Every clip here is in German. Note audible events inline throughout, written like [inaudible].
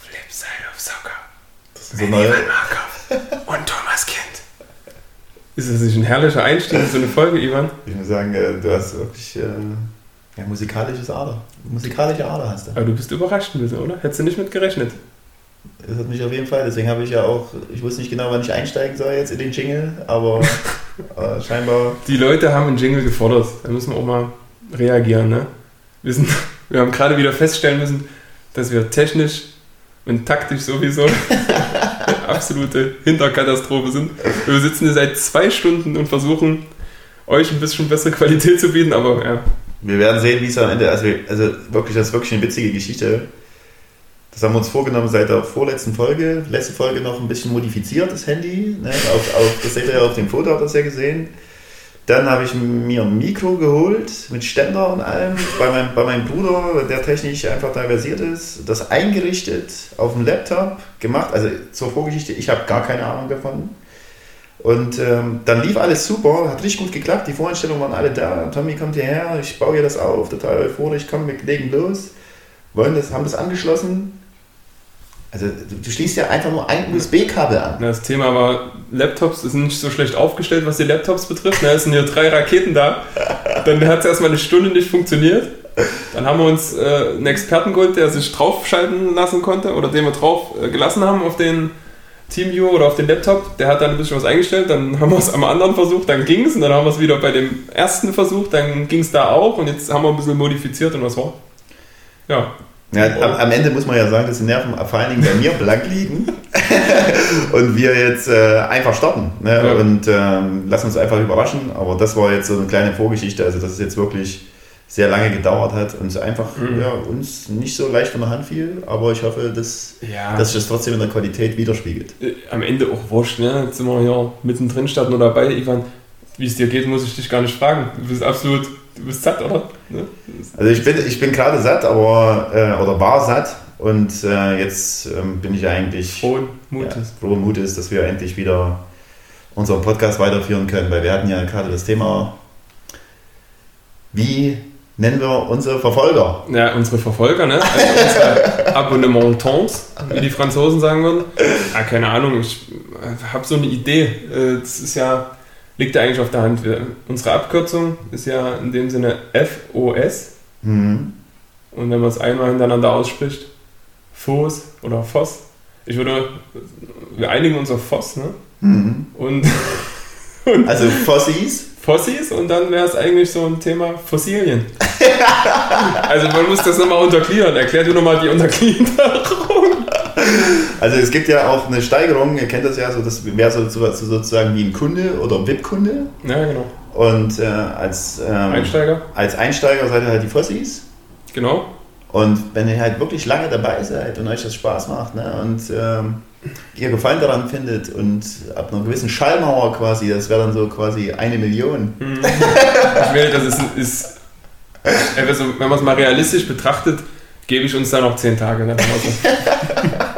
Flipside of Soccer. Das ist so neue, Und Thomas Kind. Ist das nicht ein herrlicher Einstieg in so eine Folge, Ivan? ich muss sagen, äh, du hast wirklich äh, ja, musikalisches Ader. Musikalische Ader hast du. Aber du bist überrascht ein bisschen, oder? Hättest du nicht mit gerechnet? Das hat mich auf jeden Fall, deswegen habe ich ja auch, ich wusste nicht genau, wann ich einsteigen soll jetzt in den Jingle, aber [laughs] äh, scheinbar, Die Leute haben einen Jingle gefordert. Da müssen wir auch mal reagieren, ne? Wir, sind, [laughs] wir haben gerade wieder feststellen müssen, dass wir technisch und taktisch sowieso eine [laughs] absolute Hinterkatastrophe sind. Wir sitzen hier seit zwei Stunden und versuchen, euch ein bisschen bessere Qualität zu bieten, aber ja, wir werden sehen, wie es am Ende, also, also wirklich, das ist wirklich eine witzige Geschichte. Das haben wir uns vorgenommen seit der vorletzten Folge. Letzte Folge noch ein bisschen modifiziert, das Handy. Ne? Auf, auf, das seht ihr ja auf dem Foto, habt ihr das ja gesehen. Dann habe ich mir ein Mikro geholt mit Ständer und allem bei meinem, bei meinem Bruder, der technisch einfach da versiert ist. Das eingerichtet auf dem Laptop gemacht. Also zur Vorgeschichte, ich habe gar keine Ahnung davon. Und ähm, dann lief alles super, hat richtig gut geklappt. Die Voreinstellungen waren alle da. Tommy kommt hierher, ich baue hier das auf, total euphorisch, komm, wir legen los. Wollen das, haben das angeschlossen. Also du, schließt ja einfach nur ein USB-Kabel an. das Thema war, Laptops sind nicht so schlecht aufgestellt, was die Laptops betrifft. Ne? Es sind hier drei Raketen da. Dann hat es erstmal eine Stunde nicht funktioniert. Dann haben wir uns äh, einen Experten geholt, der sich draufschalten lassen konnte oder den wir drauf äh, gelassen haben auf den TeamViewer oder auf den Laptop. Der hat dann ein bisschen was eingestellt, dann haben wir es am anderen versucht, dann ging es und dann haben wir es wieder bei dem ersten versucht, dann ging es da auch und jetzt haben wir ein bisschen modifiziert und was war? Ja, Ja, am, am Ende muss man ja sagen, dass die Nerven vor allen Dingen bei mir blank liegen [laughs] und wir jetzt äh, einfach starten ne? Ja. und ähm, lassen uns einfach überraschen. Aber das war jetzt so eine kleine Vorgeschichte, also dass es jetzt wirklich sehr lange gedauert hat und es einfach Mhm. ja, uns nicht so leicht von der Hand fiel. Aber ich hoffe, dass, ja. dass sich das trotzdem in der Qualität widerspiegelt. äh, am Ende auch wurscht, ne? Jetzt sind wir hier mittendrin statt nur dabei. Ivan, wie es dir geht, muss ich dich gar nicht fragen. Du bist absolut, du bist satt, oder? Ne? Also ich bin, ich bin gerade satt, aber äh, oder war satt und äh, jetzt ähm, bin ich eigentlich Frohen Mutes. Ja, frohen Mutes, dass wir endlich wieder unseren Podcast weiterführen können, weil wir hatten ja gerade das Thema, wie nennen wir unsere Verfolger? Ja. unsere Verfolger, ne? Also unsere [laughs] Abonnementants, wie die Franzosen sagen würden. Ja, keine Ahnung, ich habe so eine Idee. Äh, Das ist ja, liegt ja eigentlich auf der Hand. Unsere Abkürzung ist ja in dem Sinne FOS. Hm. Und wenn man es einmal hintereinander ausspricht, FOS oder FOS. Ich würde, wir einigen uns auf FOS, ne? Hm. [laughs] Und Also Fossis, Fossis und dann wäre es eigentlich so ein Thema Fossilien. [laughs] also man muss das nochmal untergliedern. Erklär du nochmal die Untergliederung. Also es gibt ja auch eine Steigerung, ihr kennt das ja, so das wäre so, so, so sozusagen wie ein Kunde oder VIP-Kunde Ja, genau. und äh, als, ähm, Einsteiger. als Einsteiger seid ihr halt die Fossis Genau. Und wenn ihr halt wirklich lange dabei seid und euch das Spaß macht ne, und ähm, ihr Gefallen daran findet und ab einer gewissen Schallmauer quasi, das wäre dann so quasi eine Million, Ich will, das ist, ist also, wenn man es mal realistisch betrachtet, gebe ich uns da noch zehn Tage. Ne? [laughs]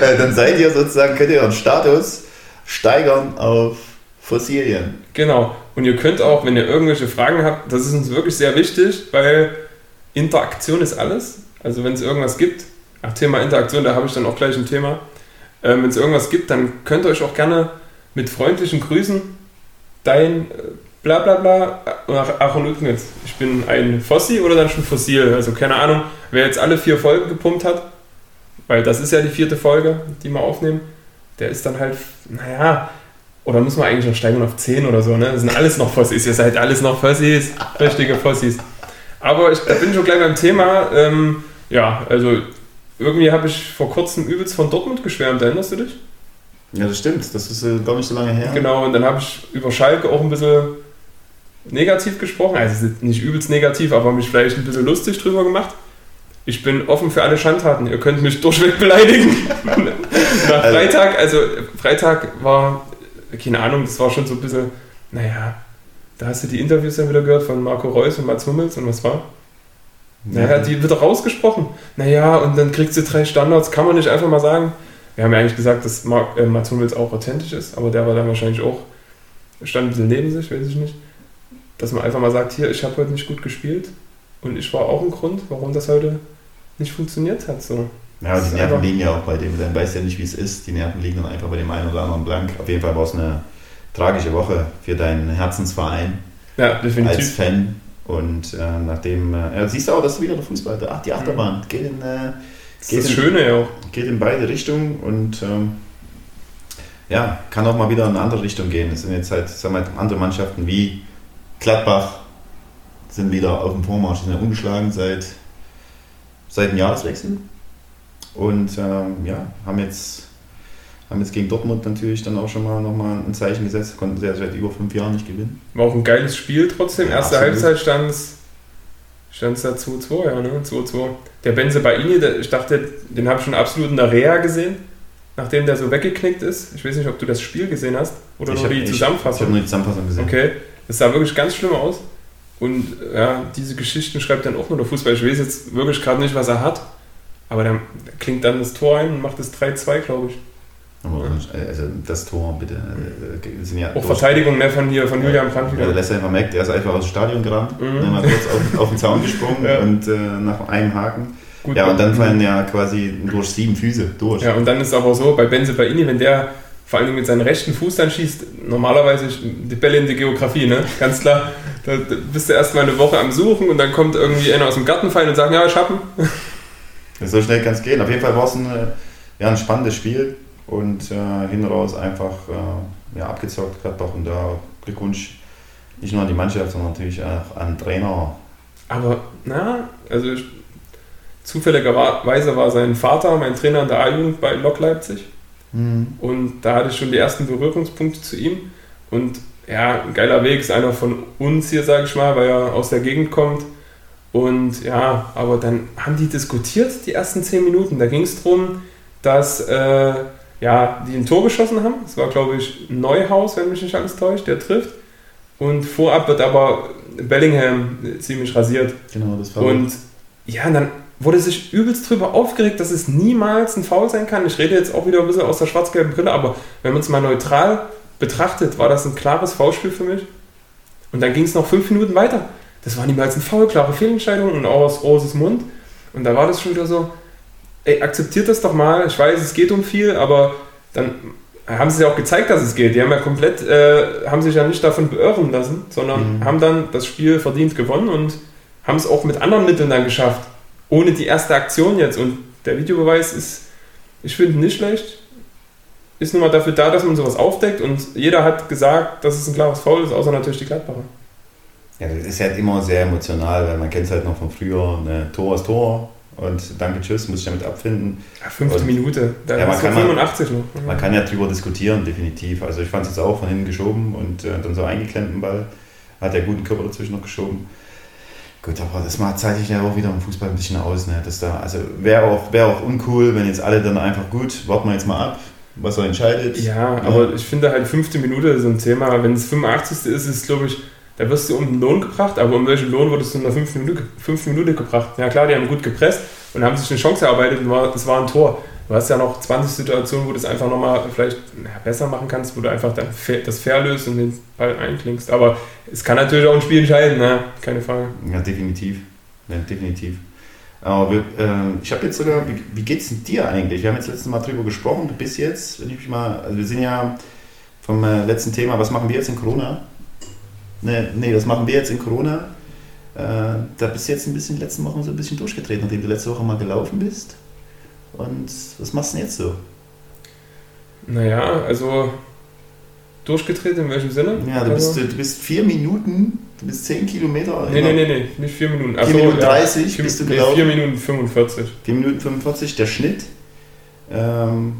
Äh, dann seid ihr sozusagen, könnt ihr euren Status steigern auf Fossilien. Genau. Und ihr könnt auch, wenn ihr irgendwelche Fragen habt, das ist uns wirklich sehr wichtig, weil Interaktion ist alles. Also wenn es irgendwas gibt, ach Thema Interaktion, da habe ich dann auch gleich ein Thema. Ähm, wenn es irgendwas gibt, dann könnt ihr euch auch gerne mit freundlichen Grüßen dein äh, bla bla ach und übrigens, ich bin ein Fossi oder dann schon Fossil. Also keine Ahnung, wer jetzt alle vier Folgen gepumpt hat, weil das ist ja die vierte Folge, die wir aufnehmen, der ist dann halt, naja, oder müssen wir eigentlich noch steigen auf 10 oder so, ne? Das sind alles noch Fossis. Ihr seid alles noch Fossis. Richtige Fossis. Aber ich bin schon gleich beim Thema. Ähm, ja, also irgendwie habe ich vor kurzem übelst von Dortmund geschwärmt. Erinnerst du dich? Ja, das stimmt, das ist äh, gar nicht so lange her. Genau, und dann habe ich über Schalke auch ein bisschen negativ gesprochen. Also nicht übelst negativ, aber mich vielleicht ein bisschen lustig drüber gemacht. Ich bin offen für alle Schandtaten. Ihr könnt mich durchweg beleidigen. [laughs] Nach Also- Freitag, also Freitag war, keine Ahnung, das war schon so ein bisschen, naja, da hast du die Interviews dann wieder gehört von Marco Reus und Mats Hummels und was war? Naja, die wird rausgesprochen. Naja, und dann kriegst du drei Standards, kann man nicht einfach mal sagen. Wir haben ja eigentlich gesagt, dass Mark, äh, Mats Hummels auch authentisch ist, aber der war dann wahrscheinlich auch, stand ein bisschen neben sich, weiß ich nicht. dass man einfach mal sagt, hier, ich habe heute nicht gut gespielt und ich war auch ein Grund, warum das heute nicht funktioniert hat. So. Ja, die Nerven liegen ja auch bei dem, dann weiß ja nicht, wie es ist. Die Nerven liegen dann einfach bei dem einen oder anderen blank. Auf jeden Fall war es eine tragische Woche für deinen Herzensverein ja, definitiv. als Fan. Und äh, nachdem, äh, ja, siehst du auch, dass wieder der Fußball, ach, die Achterbahn, geht in, äh, Das geht ist das in, Schöne ja auch. geht in beide Richtungen und ähm, ja, kann auch mal wieder in eine andere Richtung gehen. Es sind jetzt halt, sagen wir, andere Mannschaften wie Gladbach sind wieder auf dem Vormarsch, sind ja ungeschlagen seit, seit dem Jahreswechsel und ähm, ja, haben jetzt, haben jetzt gegen Dortmund natürlich dann auch schon mal nochmal ein Zeichen gesetzt, konnten sie ja seit über fünf Jahren nicht gewinnen. War auch ein geiles Spiel trotzdem. Ja, Erste absolut. Halbzeit stand es stand es da 2-2, ja, ne? 2-2. Der Benze Baini, der, ich dachte, den habe ich schon absolut in der Reha gesehen, nachdem der so weggeknickt ist. Ich weiß nicht, ob du das Spiel gesehen hast oder ich nur habe die ich, ich Zusammenfassung. hab nur die Zusammenfassung gesehen. Okay, das sah wirklich ganz schlimm aus. Und ja, diese Geschichten schreibt dann auch nur der Fußball. Ich weiß jetzt wirklich gerade nicht, was er hat. Aber der klingt dann das Tor ein und macht das 3-2, glaube ich. Aber, also das Tor, bitte. äh, ja Auch Verteidigung ne, von hier, von Julian Brandt Ja, der wieder. lässt einfach weg, der ist einfach aus dem Stadion gerannt, Mhm. dann mal kurz auf, auf den Zaun gesprungen Ja. und äh, nach einem Haken. Gut, Ja, und dann fallen ja quasi durch sieben Füße durch. Ja, und dann ist aber so, bei Benze Baini, wenn der vor allem mit seinem rechten Fuß dann schießt, normalerweise die Bälle in die Geografie, ne? Ganz klar. Da, bist du erstmal eine Woche am Suchen und dann kommt irgendwie einer aus dem Garten fallen und sagt, ja, ich hab ihn. [laughs] So schnell kann es gehen. Auf jeden Fall war es ein, äh, ja, ein spannendes Spiel und äh, hinten raus einfach äh, ja, abgezockt Gladbach und da Glückwunsch nicht nur an die Mannschaft, sondern natürlich auch an den Trainer. Aber, na, also zufälligerweise war sein Vater mein Trainer in der A-Jugend bei Lok Leipzig. Und da hatte ich schon die ersten Berührungspunkte zu ihm. Und ja, ein geiler Weg ist einer von uns hier, sage ich mal, weil er aus der Gegend kommt. Und ja, aber dann haben die diskutiert, die ersten zehn Minuten. Da ging es darum, dass äh, ja, die ein Tor geschossen haben. Das war, glaube ich, Neuhaus, wenn mich nicht alles täuscht, der trifft. Und vorab wird aber Bellingham ziemlich rasiert. Genau, das war Und ja, dann wurde sich übelst drüber aufgeregt, dass es niemals ein Foul sein kann. Ich rede jetzt auch wieder ein bisschen aus der schwarz-gelben Brille, aber wenn man es mal neutral betrachtet, war das ein klares Foulspiel für mich. Und dann ging es noch fünf Minuten weiter. Das war niemals ein Foul, klare Fehlentscheidung und auch aus Roses Mund. Und da war das schon wieder so, ey, akzeptiert das doch mal. Ich weiß, es geht um viel, aber dann haben sie ja auch gezeigt, dass es geht. Die haben ja komplett, äh, haben sich ja nicht davon beirren lassen, sondern Mhm. haben dann das Spiel verdient gewonnen und haben es auch mit anderen Mitteln dann geschafft. Ohne die erste Aktion jetzt. Und der Videobeweis ist, ich finde, nicht schlecht. Ist nun mal dafür da, dass man sowas aufdeckt und jeder hat gesagt, dass es ein klares Foul ist, außer natürlich die Gladbacher. Ja, das ist halt immer sehr emotional, weil man kennt es halt noch von früher, ne, Tor ist Tor und danke, tschüss, muss ich damit abfinden. Ja, fünfte Und- Minute, da Ja, man kann mal- 85 noch. Man kann ja drüber diskutieren, definitiv. Also ich fand es jetzt auch von hinten geschoben und äh, dann so eingeklemmt im Ball. Hat der guten Körper dazwischen noch geschoben. Gut, aber das macht zeichnet ja auch wieder im Fußball ein bisschen aus. Ne? Das da, also wäre auch, wär auch uncool, wenn jetzt alle dann einfach gut, warten wir jetzt mal ab, was er entscheidet. Ja, aber ich finde halt fünfte Minute ist so ein Thema. Wenn es 85. ist, ist glaube ich, da wirst du um den Lohn gebracht, aber um welchen Lohn wurdest du in der fünften Minute, fünften Minute gebracht? Ja klar, die haben gut gepresst und haben sich eine Chance erarbeitet und war, das war ein Tor. Du hast ja noch 20 Situationen, wo du es einfach nochmal vielleicht besser machen kannst, wo du einfach dann das fair löst und den Ball einklingst. Aber es kann natürlich auch ein Spiel entscheiden, ne? keine Frage. Ja, definitiv. Ja, definitiv. Aber wir, ähm, ich habe jetzt sogar, wie, wie geht's denn dir eigentlich? Wir haben jetzt letztes Mal drüber gesprochen, bis jetzt, wenn ich mich mal, also wir sind ja vom äh, letzten Thema, was machen wir jetzt in Corona? Ne, nee, was machen wir jetzt in Corona? Äh, da bist du jetzt ein bisschen, letzten Wochen so ein bisschen durchgedreht, nachdem du letzte Woche mal gelaufen bist. Und was machst du denn jetzt so? Naja, also durchgedreht in welchem Sinne? Ja, du also, bist, du bist vier Minuten, du bist zehn Kilometer. Nee, nee, nee, nee, nicht 4 Minuten. Ach 4 so, Minuten ja. 30 Vier- bist du nee, gelaufen. 4 Minuten 45. 4 Minuten 45, der Schnitt. Ähm,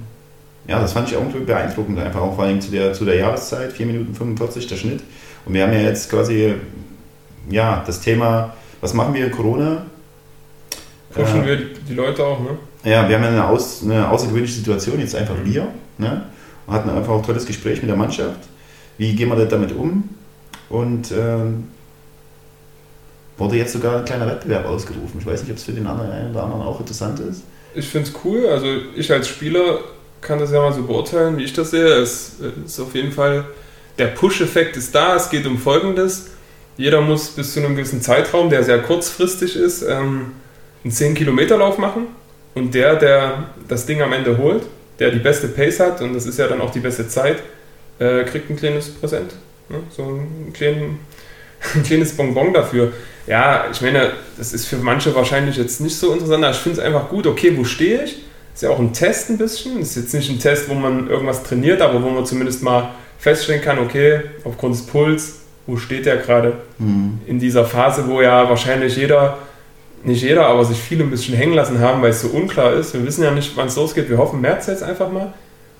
ja, das fand ich auch irgendwie beeindruckend, einfach auch vor allem zu der, zu der Jahreszeit, 4 Minuten 45 der Schnitt. Und wir haben ja jetzt quasi, ja, das Thema, was machen wir in Corona? Pushen Äh, wir die Leute auch, ne? Ja, wir haben ja eine, aus, eine außergewöhnliche Situation, jetzt einfach Mhm. wir. Ne? Und hatten einfach auch ein tolles Gespräch mit der Mannschaft. Wie gehen wir damit um? Und ähm, wurde jetzt sogar ein kleiner Wettbewerb ausgerufen. Ich weiß nicht, ob es für den anderen, einen oder anderen auch interessant ist. Ich finde es cool. Also ich als Spieler kann das ja mal so beurteilen, wie ich das sehe. Es ist auf jeden Fall, der Push-Effekt ist da. Es geht um Folgendes. jeder muss bis zu einem gewissen Zeitraum, der sehr kurzfristig ist, ähm, einen 10-Kilometer-Lauf machen. Und der, der das Ding am Ende holt, der die beste Pace hat, und das ist ja dann auch die beste Zeit, äh, kriegt ein kleines Präsent. Ne? So ein, kleinen, ein [laughs] kleines Bonbon dafür. Ja, ich meine, das ist für manche wahrscheinlich jetzt nicht so interessant, aber ich finde es einfach gut, okay, wo stehe ich? Ist ja auch ein Test ein bisschen. Ist jetzt nicht ein Test, wo man irgendwas trainiert, aber wo man zumindest mal feststellen kann, okay, aufgrund des Puls, wo steht der gerade mhm. in dieser Phase, wo ja wahrscheinlich jeder, nicht jeder, aber sich viele ein bisschen hängen lassen haben, weil es so unklar ist. Wir wissen ja nicht, wann es losgeht. Wir hoffen März jetzt einfach mal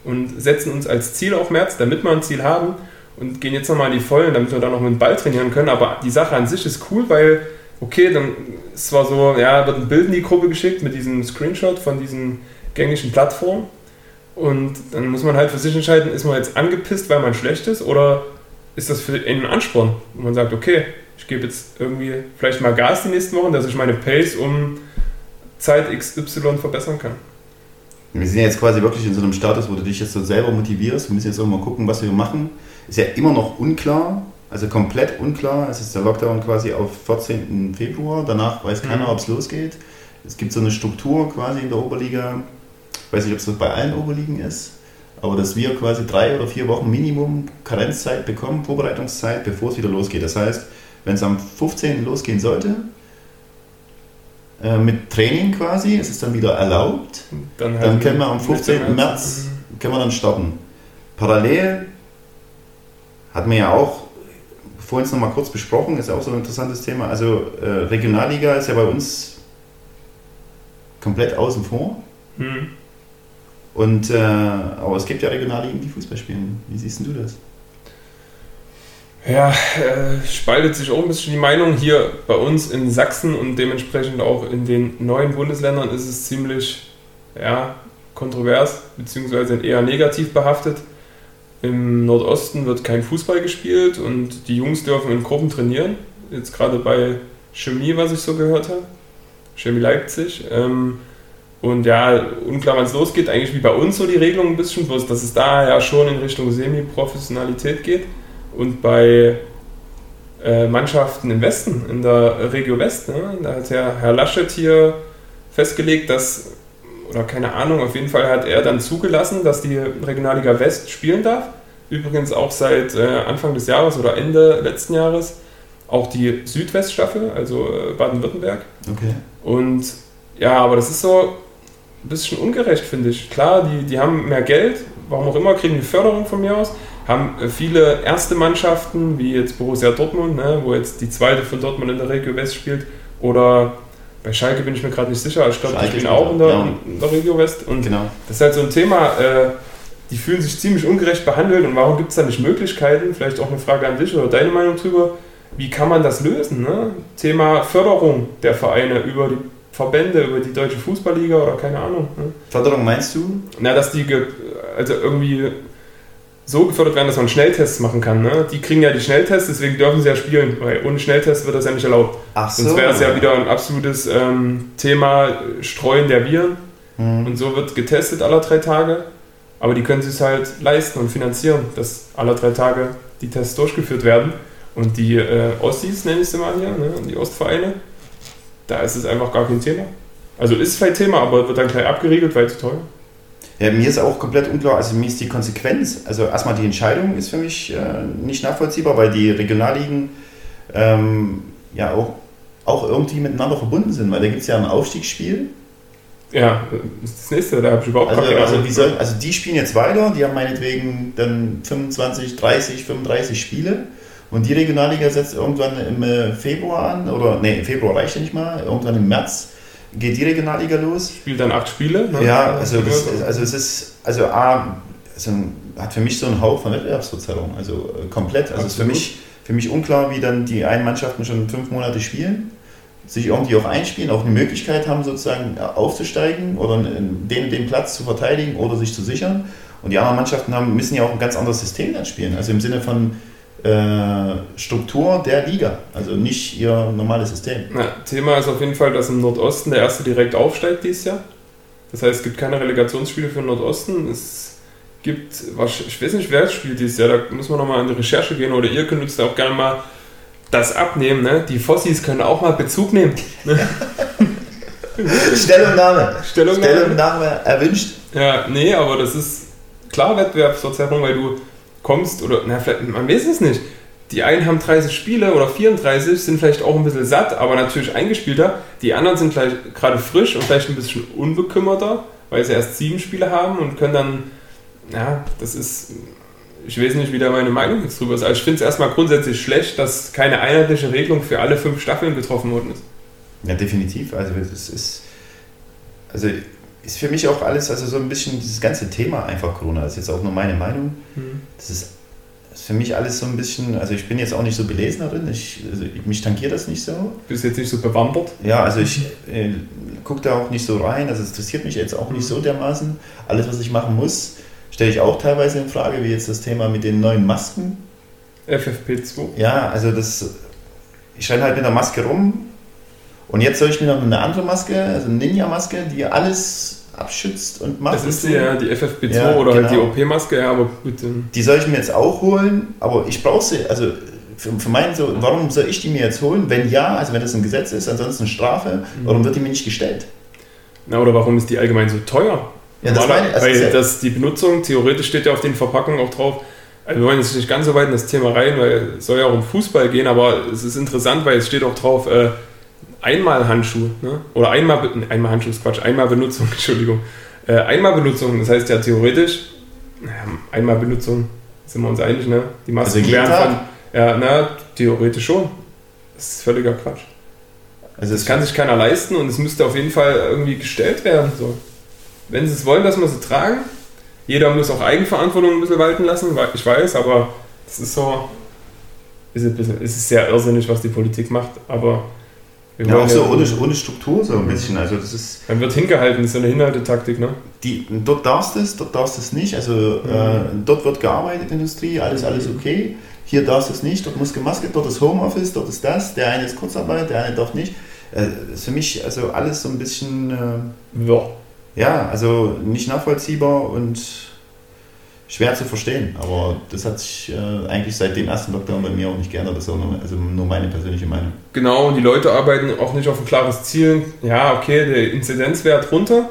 und setzen uns als Ziel auf März, damit wir ein Ziel haben und gehen jetzt nochmal in die Vollen, damit wir dann noch mit dem Ball trainieren können. Aber die Sache an sich ist cool, weil, okay, dann ist zwar so, ja, wird ein Bild in die Gruppe geschickt mit diesem Screenshot von diesen gängigen Plattformen. Und dann muss man halt für sich entscheiden, ist man jetzt angepisst, weil man schlecht ist, oder ist das für einen Ansporn? Und man sagt, okay, ich gebe jetzt irgendwie vielleicht mal Gas die nächsten Wochen, dass ich meine Pace um Zeit XY verbessern kann. Wir sind jetzt quasi wirklich in so einem Status, wo du dich jetzt so selber motivierst. Wir müssen jetzt auch mal gucken, was wir machen. Ist ja immer noch unklar, also komplett unklar. Es ist der Lockdown quasi auf 14. Februar. Danach weiß keiner, mhm. ob es losgeht. Es gibt so eine Struktur quasi in der Oberliga, weiß nicht, ob es bei allen Oberligen ist, aber dass wir quasi drei oder vier Wochen Minimum Karenzzeit bekommen, Vorbereitungszeit, bevor es wieder losgeht. Das heißt, wenn es am 15. losgehen sollte, äh, mit Training quasi, ist es dann wieder erlaubt, dann, halt dann können wir am 15. März können wir dann starten. Parallel hat man ja auch vorhin noch mal kurz besprochen, ist ja auch so ein interessantes Thema. Also äh, Regionalliga ist ja bei uns komplett außen vor. Mhm. Und, äh, aber es gibt ja Regionalligen, die Fußball spielen. Wie siehst du das? Ja, äh, spaltet sich auch ein bisschen die Meinung. Hier bei uns in Sachsen und dementsprechend auch in den neuen Bundesländern ist es ziemlich ja, kontrovers, beziehungsweise eher negativ behaftet. Im Nordosten wird kein Fußball gespielt und die Jungs dürfen in Gruppen trainieren. Jetzt gerade bei Chemie, was ich so gehört habe. Chemie Leipzig. Ähm, und ja, unklar, wann es losgeht, eigentlich wie bei uns so die Regelung ein bisschen, bloß dass es da ja schon in Richtung Semi-Professionalität geht. Und bei äh, Mannschaften im Westen, in der Regio West, ne, da hat ja Herr Laschet hier festgelegt, dass, oder keine Ahnung, auf jeden Fall hat er dann zugelassen, dass die Regionalliga West spielen darf. Übrigens auch seit äh, Anfang des Jahres oder Ende letzten Jahres auch die Südweststaffel, also äh, Baden-Württemberg. Okay. Und ja, aber das ist so, ein bisschen ungerecht, finde ich. Klar, die, die haben mehr Geld, warum auch immer, kriegen die Förderung von mir aus, haben äh, viele erste Mannschaften, wie jetzt Borussia Dortmund, ne, wo jetzt die zweite von Dortmund in der Regio West spielt, oder bei Schalke bin ich mir gerade nicht sicher, ich glaube, die spielen auch in der, ja. in der, Regio West. Und genau. das ist halt so ein Thema, äh, die fühlen sich ziemlich ungerecht behandelt und warum gibt es da nicht Möglichkeiten? Vielleicht auch eine Frage an dich oder deine Meinung drüber. Wie kann man das lösen? Ne? Thema Förderung der Vereine über die Verbände, über die Deutsche Fußballliga oder keine Ahnung. Ne? Förderung meinst du? Na, dass die also irgendwie so gefördert werden, dass man Schnelltests machen kann. Ne? Die kriegen ja die Schnelltests, deswegen dürfen sie ja spielen, weil ohne Schnelltest wird das ja nicht erlaubt. Ach so. Sonst wäre es ja wieder ein absolutes ähm, Thema Streuen der Viren. Mhm. Und so wird getestet alle drei Tage. Aber die können sich halt leisten und finanzieren, dass alle drei Tage die Tests durchgeführt werden. Und die äh, Ossis, nenne ich sie mal hier, ne? die Ostvereine, da ist es einfach gar kein Thema. Also ist vielleicht Thema, aber wird dann gleich abgeriegelt, weil zu teuer. Ja, mir ist auch komplett unklar, also mir ist die Konsequenz, also erstmal die Entscheidung ist für mich äh, nicht nachvollziehbar, weil die Regionalligen ähm, ja auch, auch irgendwie miteinander verbunden sind, weil da gibt es ja ein Aufstiegsspiel. Ja, das ist das nächste, da habe ich überhaupt also, keine also, Ahnung. Soll, also die spielen jetzt weiter, die haben meinetwegen dann 25, 30, 35 Spiele und die Regionalliga setzt irgendwann im äh, Februar an, oder nee, im Februar reicht ja nicht mal, irgendwann im März geht die Regionalliga los. Spielt dann acht Spiele? Ne? Ja, also, das, also es ist, also A, also hat für mich so einen Hauch von Wettbewerbsverzerrung, also äh, komplett. Also es ist für mich, für mich unklar, wie dann die einen Mannschaften schon fünf Monate spielen, sich irgendwie auch einspielen, auch eine Möglichkeit haben, sozusagen äh, aufzusteigen oder den, den Platz zu verteidigen oder sich zu sichern. Und die anderen Mannschaften haben, müssen ja auch ein ganz anderes System dann spielen. Also im Sinne von, Struktur der Liga, also nicht ihr normales System. Ja, Thema ist auf jeden Fall, dass im Nordosten der erste direkt aufsteigt dieses Jahr. Das heißt, es gibt keine Relegationsspiele für den Nordosten. Es gibt, ich weiß nicht, wer spielt dieses Jahr, da muss man nochmal in die Recherche gehen oder ihr könnt uns da auch gerne mal das abnehmen. Ne? Die Fossis können auch mal Bezug nehmen. [laughs] [laughs] Stellungnahme. Stellungnahme. Stellungnahme erwünscht. Ja, nee, aber das ist klar Wettbewerbsverzerrung, weil du kommst oder, na, vielleicht, man weiß es nicht. Die einen haben 30 Spiele oder 34, sind vielleicht auch ein bisschen satt, aber natürlich eingespielter. Die anderen sind vielleicht gerade frisch und vielleicht ein bisschen unbekümmerter, weil sie erst sieben Spiele haben und können dann, ja, das ist, ich weiß nicht, wie da meine Meinung jetzt drüber ist. Also ich finde es erstmal grundsätzlich schlecht, dass keine einheitliche Regelung für alle fünf Staffeln getroffen worden ist. Ja, definitiv. Also das ist, also ist für mich auch alles, also so ein bisschen dieses ganze Thema einfach Corona, das ist jetzt auch nur meine Meinung. Mhm. Das ist, das ist für mich alles so ein bisschen, also ich bin jetzt auch nicht so belesen darin, ich, also mich tankiert das nicht so. Bist jetzt nicht so bewandert? Ja, also ich äh, gucke da auch nicht so rein, also es interessiert mich jetzt auch nicht so dermaßen. Alles, was ich machen muss, stelle ich auch teilweise in Frage, wie jetzt das Thema mit den neuen Masken. FFP2. Ja, also das, ich renne halt mit der Maske rum und jetzt soll ich mir noch eine andere Maske, also eine Ninja-Maske, die alles abschützt und macht. Das ist ja, die FFP2 Ja, oder halt die genau. OP-Maske, ja, aber ähm, Die soll ich mir jetzt auch holen, aber ich brauche sie, also für, für meinen so, warum soll ich die mir jetzt holen? Wenn ja, also wenn das ein Gesetz ist, ansonsten Strafe, Mhm. warum wird die mir nicht gestellt? Na, oder warum ist die allgemein so teuer? Ja, das meine also weil das, die Benutzung, theoretisch steht ja auf den Verpackungen auch drauf, also wir wollen jetzt nicht ganz so weit in das Thema rein, weil es soll ja auch um Fußball gehen, aber es ist interessant, weil es steht auch drauf, äh, einmal Handschuh, ne? oder einmal, einmal Handschuh ist Quatsch, einmal Benutzung, [laughs] Entschuldigung. Äh, einmal Benutzung, das heißt ja theoretisch, naja, einmal Benutzung, sind wir uns einig, ne? Die Masken Also werden von, ja, na, theoretisch schon. Das ist völliger Quatsch. Also Das kann sich keiner leisten und es müsste auf jeden Fall irgendwie gestellt werden. So. Wenn sie es wollen, dass wir sie tragen, jeder muss auch Eigenverantwortung ein bisschen walten lassen, ich weiß, aber es ist so, ist ein bisschen, es ist sehr irrsinnig, was die Politik macht, aber ja, auch so ohne, ohne Struktur so ein bisschen. Also das ist Dann wird hingehalten, das ist eine Hinhaltetaktik, ne? die, dort darfst du es, dort darfst du es nicht. Also Mhm. äh, dort wird gearbeitet, Industrie, alles, alles okay. Hier darfst du es nicht, dort muss gemasket, dort ist Homeoffice, dort ist das, der eine ist Kurzarbeit, der eine darf nicht. Äh, ist für mich also alles so ein bisschen, äh, Ja. ja, also nicht nachvollziehbar und schwer zu verstehen. Aber das hat sich äh, eigentlich seit dem ersten Lockdown bei mir auch nicht geändert. Das ist auch nur, also nur meine persönliche Meinung. Genau, und die Leute arbeiten auch nicht auf ein klares Ziel. Ja, okay, der Inzidenzwert runter,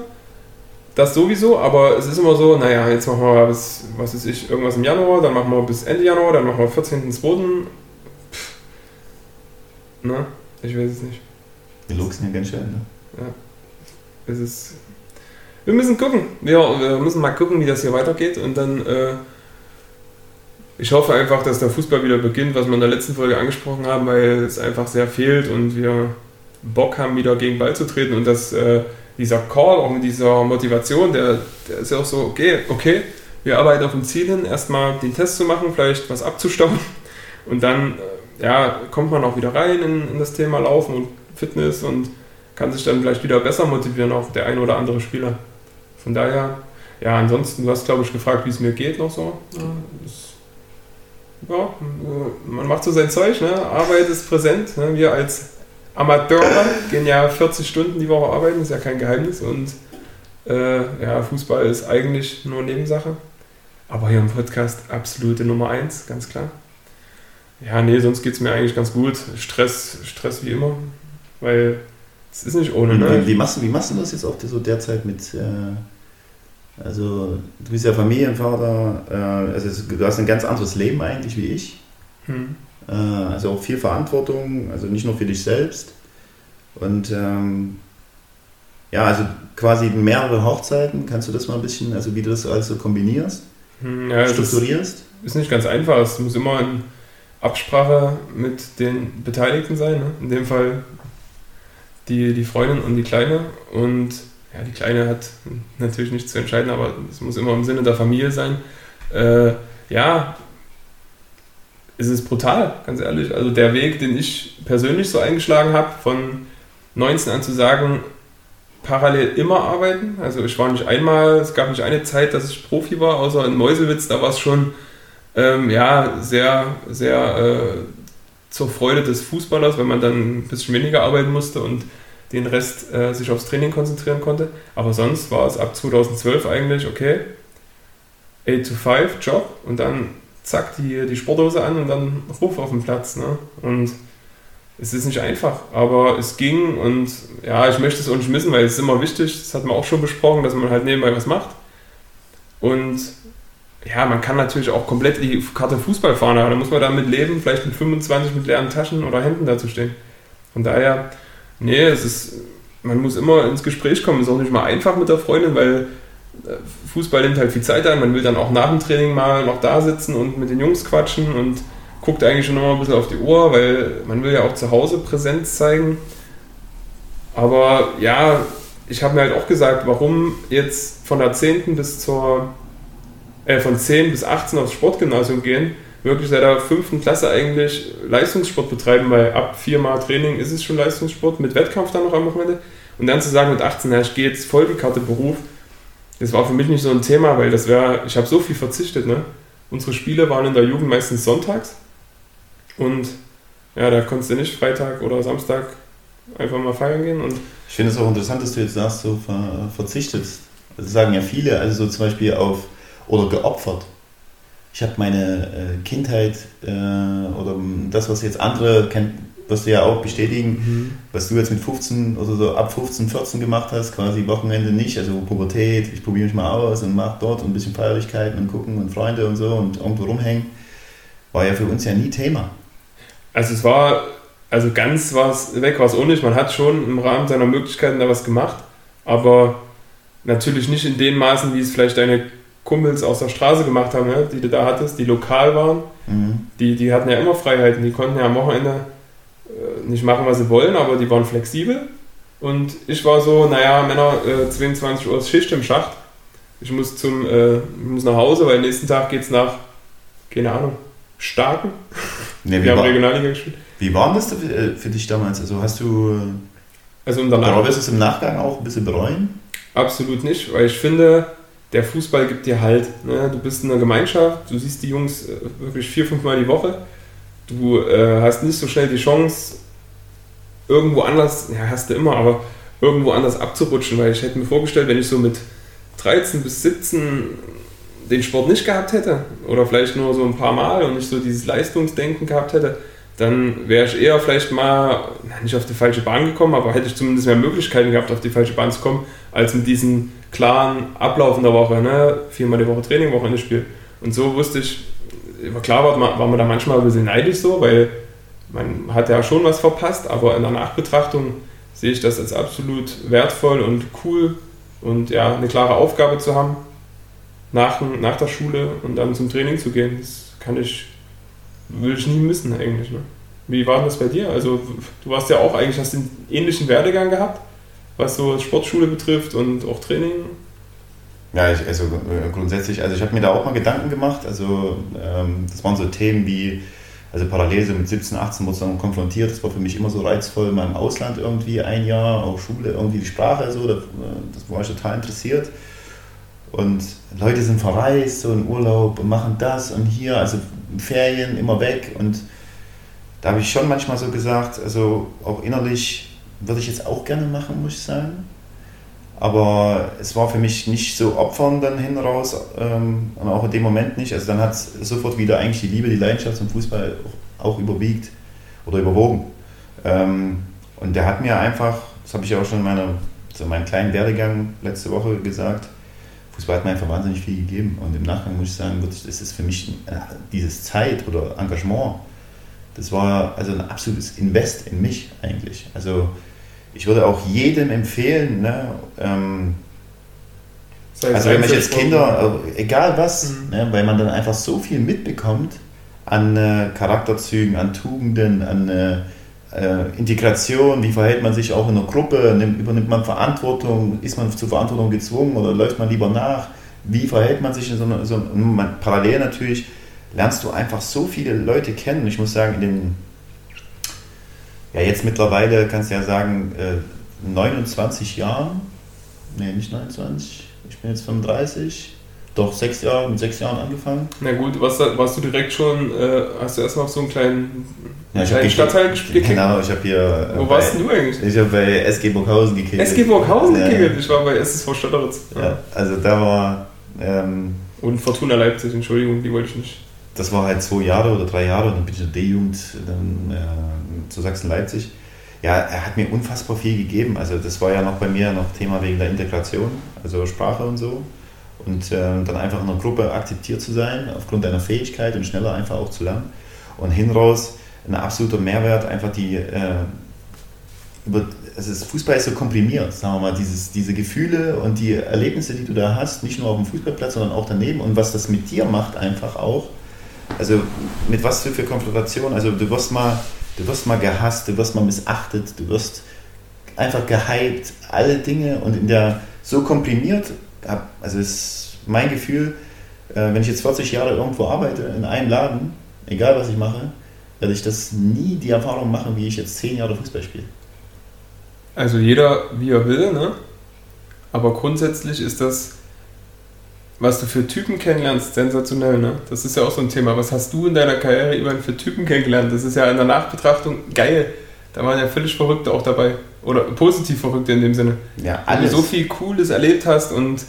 das sowieso, aber es ist immer so, naja, jetzt machen wir bis, was weiß ich, irgendwas im Januar, dann machen wir bis Ende Januar, dann machen wir 14.02. Pff. Ne? Ich weiß es nicht. Die luchsen ja ganz schön. Ne? Es ist. Wir müssen gucken. Wir, wir müssen mal gucken, wie das hier weitergeht und dann. Äh, ich hoffe einfach, dass der Fußball wieder beginnt, was wir in der letzten Folge angesprochen haben, weil es einfach sehr fehlt und wir Bock haben, wieder gegen Ball zu treten und dass äh, dieser Call, auch mit dieser Motivation, der, der ist ja auch so, okay, okay, wir arbeiten auf ein Ziel hin, erstmal den Test zu machen, vielleicht was abzustauen und dann äh, ja, kommt man auch wieder rein in, in das Thema Laufen und Fitness und kann sich dann vielleicht wieder besser motivieren, auch der ein oder andere Spieler. Von daher, ja, ansonsten, du hast, glaube ich, gefragt, wie es mir geht noch so. Ja, es, ja, äh, man macht so sein Zeug, ne? Arbeit ist präsent. Ne? Wir als Amateure gehen ja 40 Stunden die Woche arbeiten, ist ja kein Geheimnis. Und äh, ja, Fußball ist eigentlich nur Nebensache. Aber hier im Podcast absolute Nummer 1, ganz klar. Ja, nee, sonst geht es mir eigentlich ganz gut. Stress, Stress wie immer. Weil es ist nicht ohne, Wie, ne? wie, machst, du- wie machst du das jetzt auch so derzeit mit, äh, also du bist ja Familienvater, äh, also du hast ein ganz anderes Leben eigentlich wie ich, Hm. äh, also auch viel Verantwortung, also nicht nur für dich selbst und ähm, ja, also quasi mehrere Hochzeiten, kannst du das mal ein bisschen, also wie du das alles so kombinierst, Hm, Ja, strukturierst? ist nicht ganz einfach. Es muss immer in Absprache mit den Beteiligten sein. Ne? In dem Fall die, die Freundin und die Kleine. Und ja, die Kleine hat natürlich nichts zu entscheiden, aber es muss immer im Sinne der Familie sein. Äh, ja, es ist brutal, ganz ehrlich. Also der Weg, den ich persönlich so eingeschlagen habe, von 19 an zu sagen, parallel immer arbeiten. Also ich war nicht einmal, es gab nicht eine Zeit, dass ich Profi war, außer in Meuselwitz, da war es schon ähm, ja, sehr, sehr äh, zur Freude des Fußballers, wenn man dann ein bisschen weniger arbeiten musste und den Rest äh, sich aufs Training konzentrieren konnte. Aber sonst war es ab 2012 eigentlich, okay, 8 to 5 Job und dann zack, die, die Sporthose an und dann Ruf auf den Platz. Ne? Und es ist nicht einfach, aber es ging und ja, ich möchte es auch nicht missen, weil es ist immer wichtig, das hat man auch schon besprochen, dass man halt nebenbei was macht. Und ja, man kann natürlich auch komplett die Karte Fußball fahren, aber da muss man damit leben, vielleicht mit 25 mit leeren Taschen oder Händen dazu stehen. Von daher, nee, es ist, man muss immer ins Gespräch kommen. Es ist auch nicht mal einfach mit der Freundin, weil äh, Fußball nimmt halt viel Zeit ein. Man will dann auch nach dem Training mal noch da sitzen und mit den Jungs quatschen und guckt eigentlich schon immer ein bisschen auf die Uhr, weil man will ja auch zu Hause Präsenz zeigen. Aber ja, ich habe mir halt auch gesagt, warum jetzt von der 10. bis zur äh, von 10 bis 18 aufs Sportgymnasium gehen, wirklich seit der 5. Klasse eigentlich Leistungssport betreiben, weil ab viermal Training ist es schon Leistungssport, mit Wettkampf dann noch am Wochenende. Und dann zu sagen mit 18, ja, ich gehe jetzt Vollkarte Beruf, das war für mich nicht so ein Thema, weil das wäre, ich habe so viel verzichtet. Ne? Unsere Spiele waren in der Jugend meistens sonntags und ja, da konntest du nicht Freitag oder Samstag einfach mal feiern gehen. Und ich finde es auch interessant, dass du jetzt sagst, so ver verzichtest. Das sagen ja viele, also so zum Beispiel auf oder geopfert. Ich habe meine äh, Kindheit äh, oder das, was jetzt andere kennen, was du ja auch bestätigen, mhm. was du jetzt mit 15 oder so ab 15, 14 gemacht hast, quasi Wochenende nicht, also Pubertät, ich probiere mich mal aus und mache dort ein bisschen Feierlichkeiten und gucken und Freunde und so und irgendwo rumhängen, war ja für uns ja nie Thema. Also es war, also ganz was weg war es auch nicht, man hat schon im Rahmen seiner Möglichkeiten da was gemacht, aber natürlich nicht in den Maßen, wie es vielleicht deine Kumpels aus der Straße gemacht haben, ne, die du da hattest, die lokal waren. Mhm. Die, die hatten ja immer Freiheiten, die konnten ja am Wochenende äh, nicht machen, was sie wollen, aber die waren flexibel. Und ich war so, naja, Männer, äh, 22 Uhr ist Schicht im Schacht. Ich muss, zum, äh, muss nach Hause, weil nächsten Tag geht es nach, keine Ahnung, Starken. [laughs] Nee, Wir haben war, Regionalliga gespielt. Wie war das für, äh, für dich damals? Also hast du. Also im Danach. Aber wirst du es im Nachgang auch ein bisschen bereuen? Absolut nicht, weil ich finde, der Fußball gibt dir halt. Ne? Du bist in einer Gemeinschaft, du siehst die Jungs äh, wirklich vier, fünf Mal die Woche. Du äh, hast nicht so schnell die Chance, irgendwo anders, ja, hast du immer, aber irgendwo anders abzurutschen, weil ich hätte mir vorgestellt, wenn ich so mit 13 bis 17 den Sport nicht gehabt hätte oder vielleicht nur so ein paar Mal und nicht so dieses Leistungsdenken gehabt hätte, dann wäre ich eher vielleicht mal nicht auf die falsche Bahn gekommen, aber hätte ich zumindest mehr Möglichkeiten gehabt, auf die falsche Bahn zu kommen, als mit diesem klaren Ablauf in der Woche, ne? viermal die Woche Training, Wochenende Spiel. Und so wusste ich, klar war man, war man da manchmal ein bisschen neidisch so, weil man hat ja schon was verpasst, aber in der Nachbetrachtung sehe ich das als absolut wertvoll und cool und ja, eine klare Aufgabe zu haben, nach, nach der Schule und dann zum Training zu gehen. Das kann ich will ich nie missen eigentlich. Ne? Wie war das bei dir? Also du warst ja auch eigentlich, hast einen ähnlichen Werdegang gehabt, was so Sportschule betrifft und auch Training. Ja, ich, also äh, grundsätzlich, also ich habe mir da auch mal Gedanken gemacht. Also ähm, das waren so Themen wie, also parallel so mit 17, 18 wurde dann konfrontiert. Das war für mich immer so reizvoll, mal im Ausland irgendwie ein Jahr, auch Schule, irgendwie die Sprache so, das, das war ich total interessiert. Und Leute sind verreist, so in Urlaub und machen das und hier, also Ferien immer weg. Und da habe ich schon manchmal so gesagt, also auch innerlich würde ich jetzt auch gerne machen, muss ich sagen. Aber es war für mich nicht so opfern dann hin raus ähm, und auch in dem Moment nicht. Also dann hat es sofort wieder eigentlich die Liebe, die Leidenschaft zum Fußball auch, überwiegt oder überwogen. Ähm, und der hat mir einfach, das habe ich auch schon in meiner, so meinem kleinen Werdegang letzte Woche gesagt, Fußball hat mir einfach wahnsinnig viel gegeben. Und im Nachgang muss ich sagen, das ist für mich äh, dieses Zeit oder Engagement, das war also ein absolutes Invest in mich eigentlich. Also ich würde auch jedem empfehlen, ne, ähm, also wenn man jetzt Kinder, äh, egal was, mhm. ne, weil man dann einfach so viel mitbekommt an äh, Charakterzügen, an Tugenden, an äh, äh, Integration, wie verhält man sich auch in einer Gruppe, nimmt, übernimmt man Verantwortung, ist man zur Verantwortung gezwungen oder läuft man lieber nach, wie verhält man sich in so einer, so man, parallel natürlich lernst du einfach so viele Leute kennen. Ich muss sagen, in den, ja jetzt mittlerweile kannst du ja sagen, äh, 29 Jahren, nee, nicht 29, ich bin jetzt 35, doch sechs Jahre, mit sechs Jahren angefangen. Na gut, warst, warst du direkt schon, äh, hast du erstmal auf so einen kleinen, ja, kleinen Stadtteil gespielt? Genau, ich habe hier. Äh, Wo bei, warst du eigentlich? Ich habe bei SG Burghausen gekickt. SG Burghausen ja. gekickt? Ich war bei SSV Stotteritz. Ja. ja, also da war. Ähm, Und Fortuna Leipzig, Entschuldigung, die wollte ich nicht. das war halt zwei Jahre oder drei Jahre und dann bin ich in der D-Jugend dann äh, zu Sachsen-Leipzig. Ja, er hat mir unfassbar viel gegeben. Also das war ja noch bei mir noch Thema wegen der Integration, also Sprache und so. Und äh, dann einfach in einer Gruppe akzeptiert zu sein, aufgrund deiner Fähigkeit und schneller einfach auch zu lernen. Und hinraus ein absoluter Mehrwert, einfach die äh, über, also das Fußball ist so komprimiert, sagen wir mal, dieses, diese Gefühle und die Erlebnisse, die du da hast, nicht nur auf dem Fußballplatz, sondern auch daneben und was das mit dir macht einfach auch. Also mit was für, für Konfrontation, also du wirst mal, du wirst mal gehasst, du wirst mal missachtet, du wirst einfach gehypt, alle Dinge und in der so komprimiert, also ist mein Gefühl, äh, wenn ich jetzt 40 Jahre irgendwo arbeite, in einem Laden, egal was ich mache, werde ich das nie die Erfahrung machen, wie ich jetzt 10 Jahre Fußball spiele. Also jeder wie er will, ne? Aber grundsätzlich ist das, was du für Typen kennenlernst, sensationell, ne? Das ist ja auch so ein Thema. Was hast du in deiner Karriere über für Typen kennengelernt? Das ist ja in der Nachbetrachtung geil. Da waren ja völlig Verrückte auch dabei. Oder positiv Verrückte in dem Sinne. Ja, alles. Wo du so viel Cooles erlebt hast und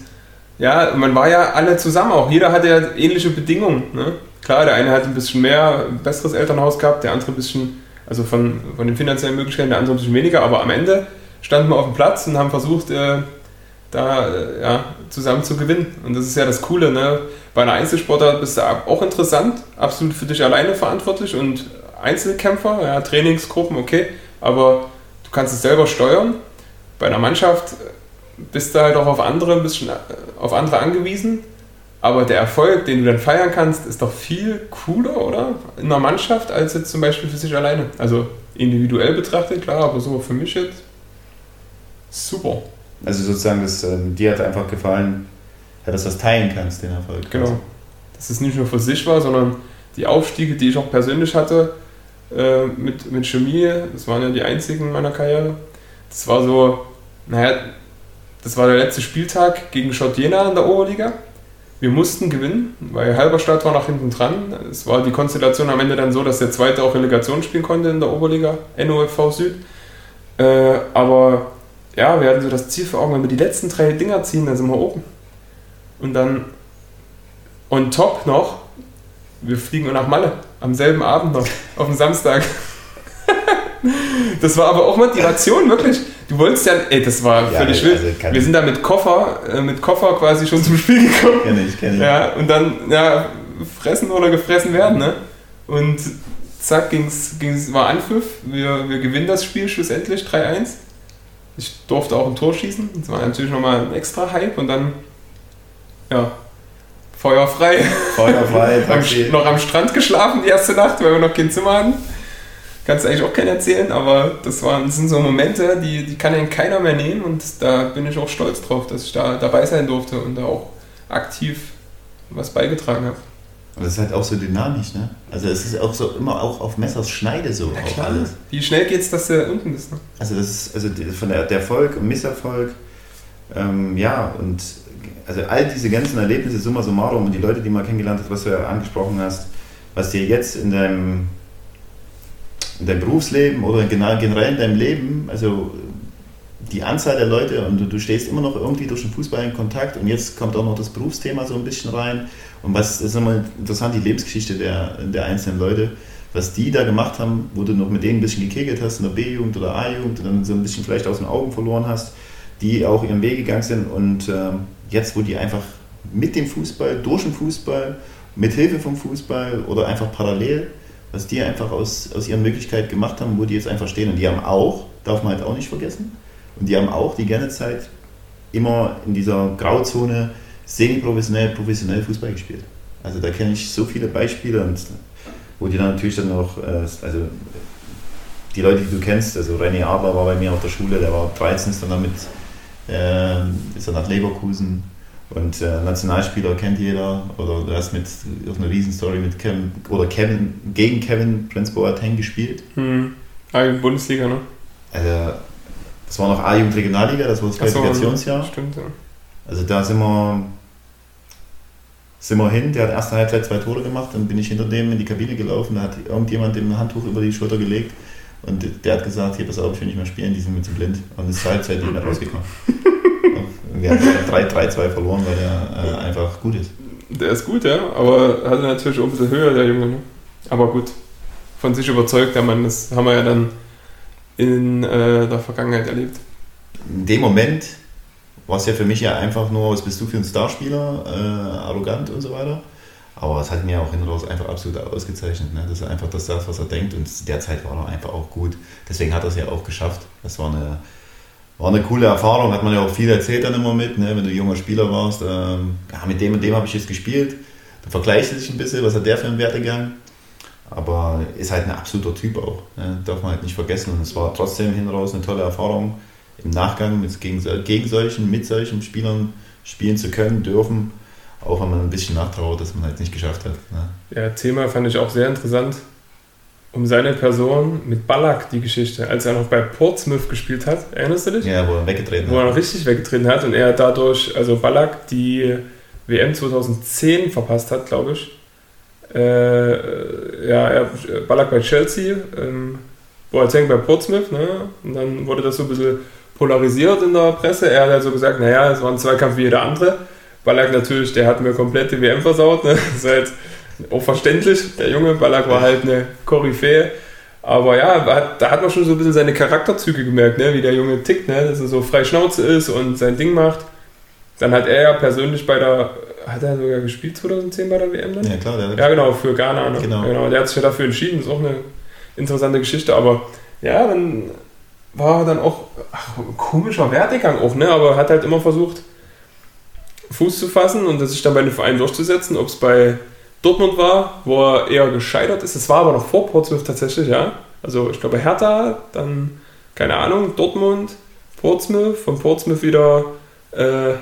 ja, man war ja alle zusammen auch. Jeder hatte ja ähnliche Bedingungen. Ne? Klar, der eine hat ein bisschen mehr, ein besseres Elternhaus gehabt, der andere ein bisschen also von, von den finanziellen Möglichkeiten, der andere ein bisschen weniger, aber am Ende standen wir auf dem Platz und haben versucht, äh, da äh, ja, zusammen zu gewinnen. Und das ist ja das Coole. Ne? Bei einer Einzelsportart bist du auch interessant, absolut für dich alleine verantwortlich und Einzelkämpfer, ja, Trainingsgruppen, okay, aber kannst es selber steuern. Bei einer Mannschaft bist du halt auch auf andere ein bisschen äh, auf andere angewiesen aber der Erfolg, den du dann feiern kannst, ist doch viel cooler, oder? In einer Mannschaft, als jetzt zum Beispiel für sich alleine. Also individuell betrachtet, klar, aber so für mich jetzt super. Also sozusagen, das, äh, dir hat einfach gefallen, ja, dass du das teilen kannst, den Erfolg. Genau. Dass es nicht nur für sich war, sondern die Aufstiege, die ich auch persönlich hatte, äh, mit, mit Chemie, das waren ja die einzigen in meiner Karriere. Das war so, naja, das war der letzte Spieltag gegen Schott Jena in der Oberliga wir mussten gewinnen, weil Halberstadt war nach hinten dran. Es war die Konstellation am Ende dann so, dass der Zweite auch Relegation spielen konnte in der Oberliga, NOFV Süd. Äh, aber ja, wir hatten so das Ziel vor Augen, wenn wir die letzten drei Dinger ziehen, dann sind wir oben. Und dann on top noch, wir fliegen nach Malle am selben Abend noch, auf dem Samstag. das war aber auch Motivation, wirklich. Du wolltest ja, ey, das war ja, völlig wild. Also wir sind da mit Koffer, äh, mit Koffer quasi schon zum Spiel gekommen. Kenn ich, kenn ich. Ja, und dann, ja, fressen oder gefressen werden, ne? Und zack, ging's, ging's, war Anpfiff. Wir, wir gewinnen das Spiel schlussendlich 3-1. Ich durfte auch ein Tor schießen. Das war natürlich nochmal ein extra Hype und dann, ja, feuerfrei. Feuerfrei, [laughs] am, noch am Strand geschlafen die erste Nacht, weil wir noch kein Zimmer hatten kannst du eigentlich auch keinen erzählen, aber das, waren, das sind so Momente, die, die kann ja keiner mehr nehmen und da bin ich auch stolz drauf, dass ich da dabei sein durfte und da auch aktiv was beigetragen habe. Und das ist halt auch so dynamisch, ne? Also es ist auch so immer auch auf Messers Schneide so ja, auch alles. Wie schnell geht es, dass du unten bist, ne? Also das ist, also von der, der Erfolg und Misserfolg, ähm, ja, und also all diese ganzen Erlebnisse, summa summarum und die Leute, die man kennengelernt hat, was du ja angesprochen hast, was dir jetzt in deinem in deinem Berufsleben oder generell in deinem Leben, also die Anzahl der Leute und du, du, stehst immer noch irgendwie durch den Fußball in Kontakt und jetzt kommt auch noch das Berufsthema so ein bisschen rein. Und was ist immer interessant, die Lebensgeschichte der, der einzelnen Leute, was die da gemacht haben, wo du noch mit denen ein bisschen gekegelt hast in der B-Jugend oder A-Jugend und dann so ein bisschen vielleicht aus den Augen verloren hast, die auch ihren Weg gegangen sind und äh, jetzt, wo die einfach mit dem Fußball, durch den Fußball, mit Hilfe vom Fußball oder einfach parallel was die einfach aus, aus ihren Möglichkeiten gemacht haben, wo die jetzt einfach stehen. Und die haben auch, darf man halt auch nicht vergessen, und die haben auch die ganze Zeit immer in dieser Grauzone semi-professionell, professionell Fußball gespielt. Also da kenne ich so viele Beispiele und wo die dann natürlich dann noch, äh, also die Leute, die du kennst, also René Aber war bei mir auf der Schule, der war 13, ist dann damit, ist er nach Leverkusen und äh, Nationalspieler kennt jeder. Oder du hast mit auf einer Riesenstory mit Kevin oder Kevin gegen Kevin Prince Boateng gespielt. Hm. A-Jugend Bundesliga, ne? Also, das war noch A-Jugend Regionalliga, das war das Qualifikationsjahr. So, stimmt, ja. Also da sind wir, sind wir hin, der hat erste Halbzeit zwei Tore gemacht, dann bin ich hinter dem in die Kabine gelaufen, da hat irgendjemand dem Handtuch über die Schulter gelegt und der hat gesagt, hier pass auf, ich will nicht mehr spielen, die sind mir zu blind. Und ist Halbzeit nicht mehr rausgekommen. wir haben 3-2 verloren, weil er äh, einfach gut ist. Der ist gut, ja, aber hatte natürlich auch ein bisschen höher, der Junge. Ne? Aber gut, von sich überzeugt, der Mann, das haben wir ja dann in äh, der Vergangenheit erlebt. In dem Moment war es ja für mich ja einfach nur, was bist du für ein Starspieler, äh, arrogant und so weiter. Aber es hat mir auch hinten einfach absolut ausgezeichnet, ne? dass er einfach das sagt, was er denkt und derzeit war er einfach auch gut. Deswegen hat er es ja auch geschafft. Das war eine, war eine coole Erfahrung, hat man ja auch viel erzählt dann immer mit, ne? wenn du junger Spieler warst. Ähm, ja, mit dem und dem habe ich jetzt gespielt. Du vergleichst dich ein bisschen, was hat der für einen Wertegang. Aber ist halt ein absoluter Typ auch, ne? darf man halt nicht vergessen. Und es war trotzdem hinten raus eine tolle Erfahrung, im Nachgang mit, gegen, gegen solchen, mit solchen Spielern spielen zu können, dürfen auch wenn man ein bisschen nachtrauert, dass man halt nicht geschafft hat. Ne? Ja, Thema fand ich auch sehr interessant. Um seine Person mit Ballack die Geschichte, als er noch bei Portsmouth gespielt hat, erinnerst du dich? Ja, wo er weggetreten wo hat. Wo er noch richtig weggetreten hat und er dadurch, also Ballack, die WM 2010 verpasst hat, glaube ich. Äh, ja, er, Ballack bei Chelsea, ähm, Boateng bei Portsmouth, ne? Und dann wurde das so ein bisschen polarisiert in der Presse. Er hat ja so gesagt, naja, es war ein Zweikampf wie jeder andere. Ballack natürlich, der hat mir komplett die WM versaut. Ne? Das ist halt auch verständlich. Der junge Ballack war halt eine Koryphäe. Aber ja, da hat man schon so ein bisschen seine Charakterzüge gemerkt, ne? wie der Junge tickt, ne? dass er so frei Schnauze ist und sein Ding macht. Dann hat er ja persönlich bei der, hat er sogar gespielt 2010 bei der WM dann? Ja klar. Der ja genau, für Ghana. Ne? Genau. genau. Der hat sich ja dafür entschieden, ist auch eine interessante Geschichte. Aber ja, dann war er dann auch ach, ein komischer Werdegang auch, ne? aber hat halt immer versucht, Fuß zu fassen und sich dann bei den Vereinen durchzusetzen, ob es bei Dortmund war, wo er eher gescheitert ist. Es war aber noch vor Portsmouth tatsächlich, ja. Also ich glaube Hertha, dann, keine Ahnung, Dortmund, Portsmouth, von Portsmouth wieder äh,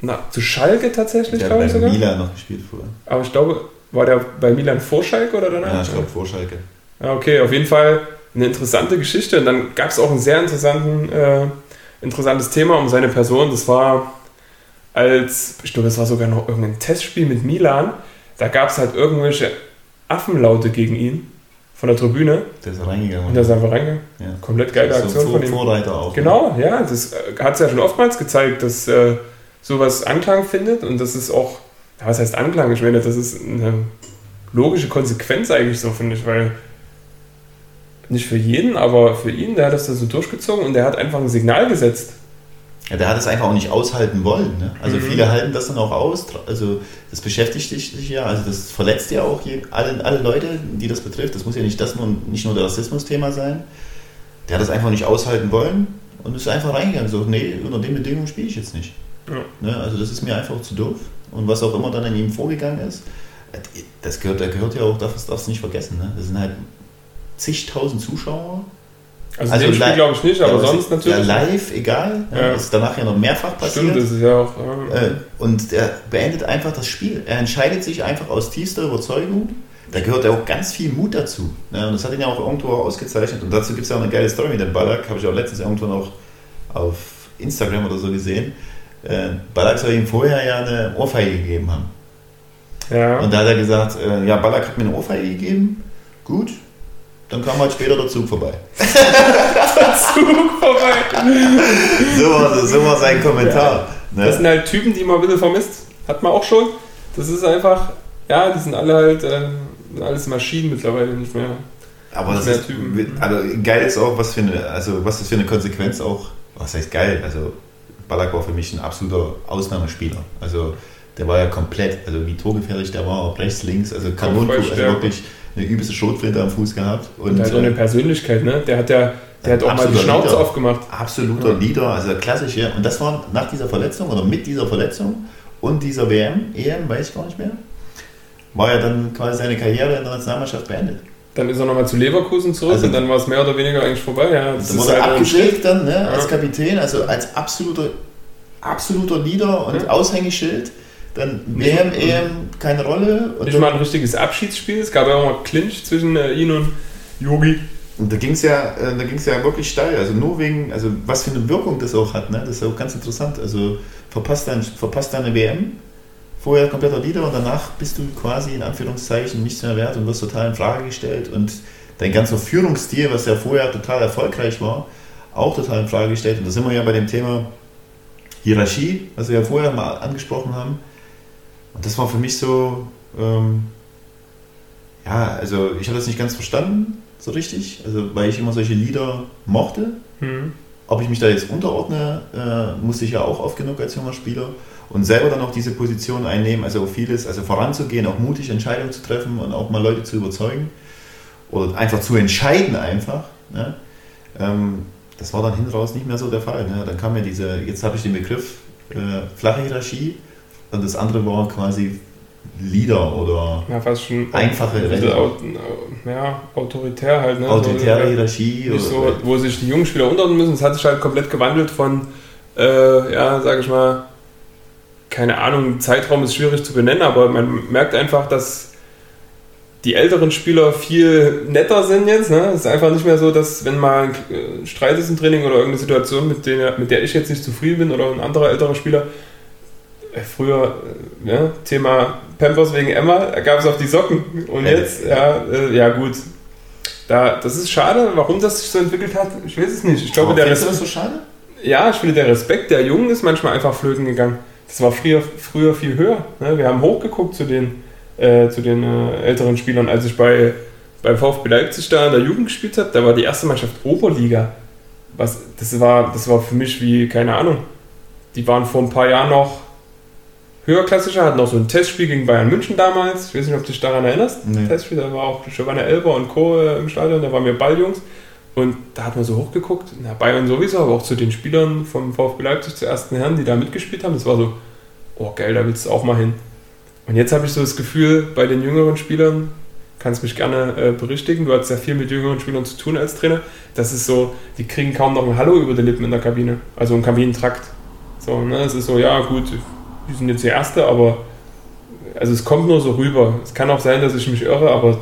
na, zu Schalke tatsächlich, der glaube ich sogar. Milan noch gespielt vorher. Aber ich glaube, war der bei Milan vor Schalke oder danach? Ja, ich glaube vor Schalke. Ja, okay, auf jeden Fall eine interessante Geschichte. Und dann gab es auch ein sehr interessanten, äh, interessantes Thema um seine Person. Das war als, ich glaube, es war sogar noch irgendein Testspiel mit Milan, da gab es halt irgendwelche Affenlaute gegen ihn von der Tribüne. Der ist reingegangen. Und der ist einfach reingegangen. Ja. Komplett geile Aktion so von ihm. Vorreiter auch. Genau, ne? ja, das äh, hat es ja schon oftmals gezeigt, dass äh, sowas Anklang findet und das ist auch, ja, was heißt Anklang? Ich meine, das ist eine logische Konsequenz eigentlich so, finde ich, weil nicht für jeden, aber für ihn, der hat das da so durchgezogen und der hat einfach ein Signal gesetzt. Ja, der hat es einfach auch nicht aushalten wollen. Ne? Also mhm. viele halten das dann auch aus. Also das beschäftigt sich ja, also das verletzt ja auch je, alle, alle Leute, die das betrifft. Das muss ja nicht das nur, nicht nur das Rassismus-Thema sein. Der hat das einfach nicht aushalten wollen und ist einfach reingegangen. So, nee, unter den Bedingungen spiele ich jetzt nicht. Ja. Ne? Also das ist mir einfach zu doof. Und was auch immer dann in ihm vorgegangen ist, das gehört, da gehört ja auch, das darfst du nicht vergessen. Ne? Das sind halt zigtausend Zuschauer also, also das glaube ich nicht, aber ja, sonst natürlich. Ja, live, egal. Ja. Ist danach ja noch mehrfach passiert. Stimmt, das ist ja auch. Äh, und er beendet einfach das Spiel. Er entscheidet sich einfach aus tiefster Überzeugung. Da gehört ja auch ganz viel Mut dazu. Und das hat ihn ja auch irgendwo ausgezeichnet. Und dazu gibt es ja auch eine geile Story mit dem Ballack. Habe ich auch letztens irgendwo noch auf Instagram oder so gesehen. Äh, Ballack soll ihm vorher ja eine Ohrfeige gegeben haben. Ja. Und da hat er gesagt: äh, Ja, Ballack hat mir eine Ohrfeige gegeben. Gut, dann kam halt später der Zug vorbei. [laughs] der Zug vorbei. so, war, so war sein Kommentar. Ja. Ne? Das sind halt Typen, die man ein bisschen vermisst. Hat man auch schon. Das ist einfach, ja, die sind alle halt, äh, alles Maschinen mittlerweile nicht mehr. Aber das ist, Typen. aber geil ist auch, was für eine, also was das für eine Konsequenz auch, was heißt geil? Also Ballack war für mich ein absoluter Ausnahmespieler. Also der war ja komplett, also wie torgefährlich der war, ob rechts, links, also Kanonentor, also wirklich eine übelste Schrotflinte am Fuß gehabt. Und, und hat auch eine äh, Persönlichkeit, ne? Der hat ja der hat auch mal die Schnauze Leader, aufgemacht. Absoluter ja. Leader, also klassisch, ja. Und das war nach dieser Verletzung oder mit dieser Verletzung und dieser WM, EM, weiß ich gar nicht mehr, war ja dann quasi seine Karriere in der Nationalmannschaft beendet. Dann ist er nochmal zu Leverkusen zurück also, und dann war es mehr oder weniger eigentlich vorbei. Ja, das dann wurde er halt abgeschickt dann ne, ja. als Kapitän, also als absoluter, absoluter Leader und ja. Aushängeschild dann WM, EM, keine Rolle. Und nicht mal ein richtiges Abschiedsspiel. Es gab ja auch mal Clinch zwischen äh, ihn und Yogi. Und da ging es ja, äh, ja wirklich steil. Also nur wegen, also was für eine Wirkung das auch hat. Ne? Das ist auch ganz interessant. Also verpasst deine, verpasst deine WM, vorher kompletter Leader und danach bist du quasi in Anführungszeichen nichts mehr wert und wirst total in Frage gestellt. Und dein ganzer Führungsstil, was ja vorher total erfolgreich war, auch total in Frage gestellt. Und da sind wir ja bei dem Thema Hierarchie, was wir ja vorher mal angesprochen haben das war für mich so, ähm, ja, also ich habe das nicht ganz verstanden, so richtig, also weil ich immer solche Lieder mochte. Mhm. Ob ich mich da jetzt unterordne, äh, musste ich ja auch oft genug als junger Spieler. Und selber dann auch diese Position einnehmen, also vieles, also voranzugehen, auch mutig Entscheidungen zu treffen und auch mal Leute zu überzeugen. Oder einfach zu entscheiden einfach. Ne? Ähm, das war dann hinten raus nicht mehr so der Fall. Ne? Dann kam ja diese, jetzt habe ich den Begriff äh, flache Hierarchie und das andere war quasi Leader oder Ja, fast schon einfache au- ja, autoritär halt. Ne? autoritäre so, Hierarchie. nicht so, oder, wo sich die jungen Spieler unterordnen müssen. Es hat sich halt komplett gewandelt von, äh, ja, sage ich mal, keine Ahnung, Zeitraum ist schwierig zu benennen, aber man merkt einfach, dass die älteren Spieler viel netter sind jetzt. Ne? Es ist einfach nicht mehr so, dass wenn mal ein äh, Streit ist im Training oder irgendeine Situation, mit der, mit der ich jetzt nicht zufrieden bin oder ein anderer älterer Spieler, äh, früher, äh, ja, Thema Pampers wegen Emma, da gab es auch die Socken. Und jetzt, ja, äh, ja gut. Da, das ist schade, warum das sich so entwickelt hat, ich weiß es nicht. Ich glaube, der du das Respekt, so schade? ja, ich finde, der Respekt der Jungen ist manchmal einfach flöten gegangen. Das war früher, früher viel höher. Ne? Wir haben hochgeguckt zu den, äh, zu den äh, älteren Spielern. Als ich bei, beim VfB Leipzig da in der Jugend gespielt habe, da war die erste Mannschaft Oberliga. Was, das, war, das war für mich wie, keine Ahnung, die waren vor ein paar Jahren noch höherklassischer, hatten auch so ein Testspiel gegen Bayern München damals. Ich weiß nicht, ob du dich daran erinnerst. Nee. Testspiel, da war auch Giovanna Elber und Co. im Stadion, da waren wir Balljungs. Und da hat man so hochgeguckt, na, Bayern sowieso, aber auch zu den Spielern vom VfB Leipzig, zu ersten Herren, die da mitgespielt haben. Das war so, oh geil, da willst du auch mal hin. Und jetzt habe ich so das Gefühl, bei den jüngeren Spielern, kannst mich gerne äh, berichtigen, du hast ja viel mit jüngeren Spielern zu tun als Trainer, das ist so, die kriegen kaum noch ein Hallo über die Lippen in der Kabine, also im Kabinentrakt. So, ne, es ist so, ja gut, die sind jetzt die Erste, aber also es kommt nur so rüber. Es kann auch sein, dass ich mich irre, aber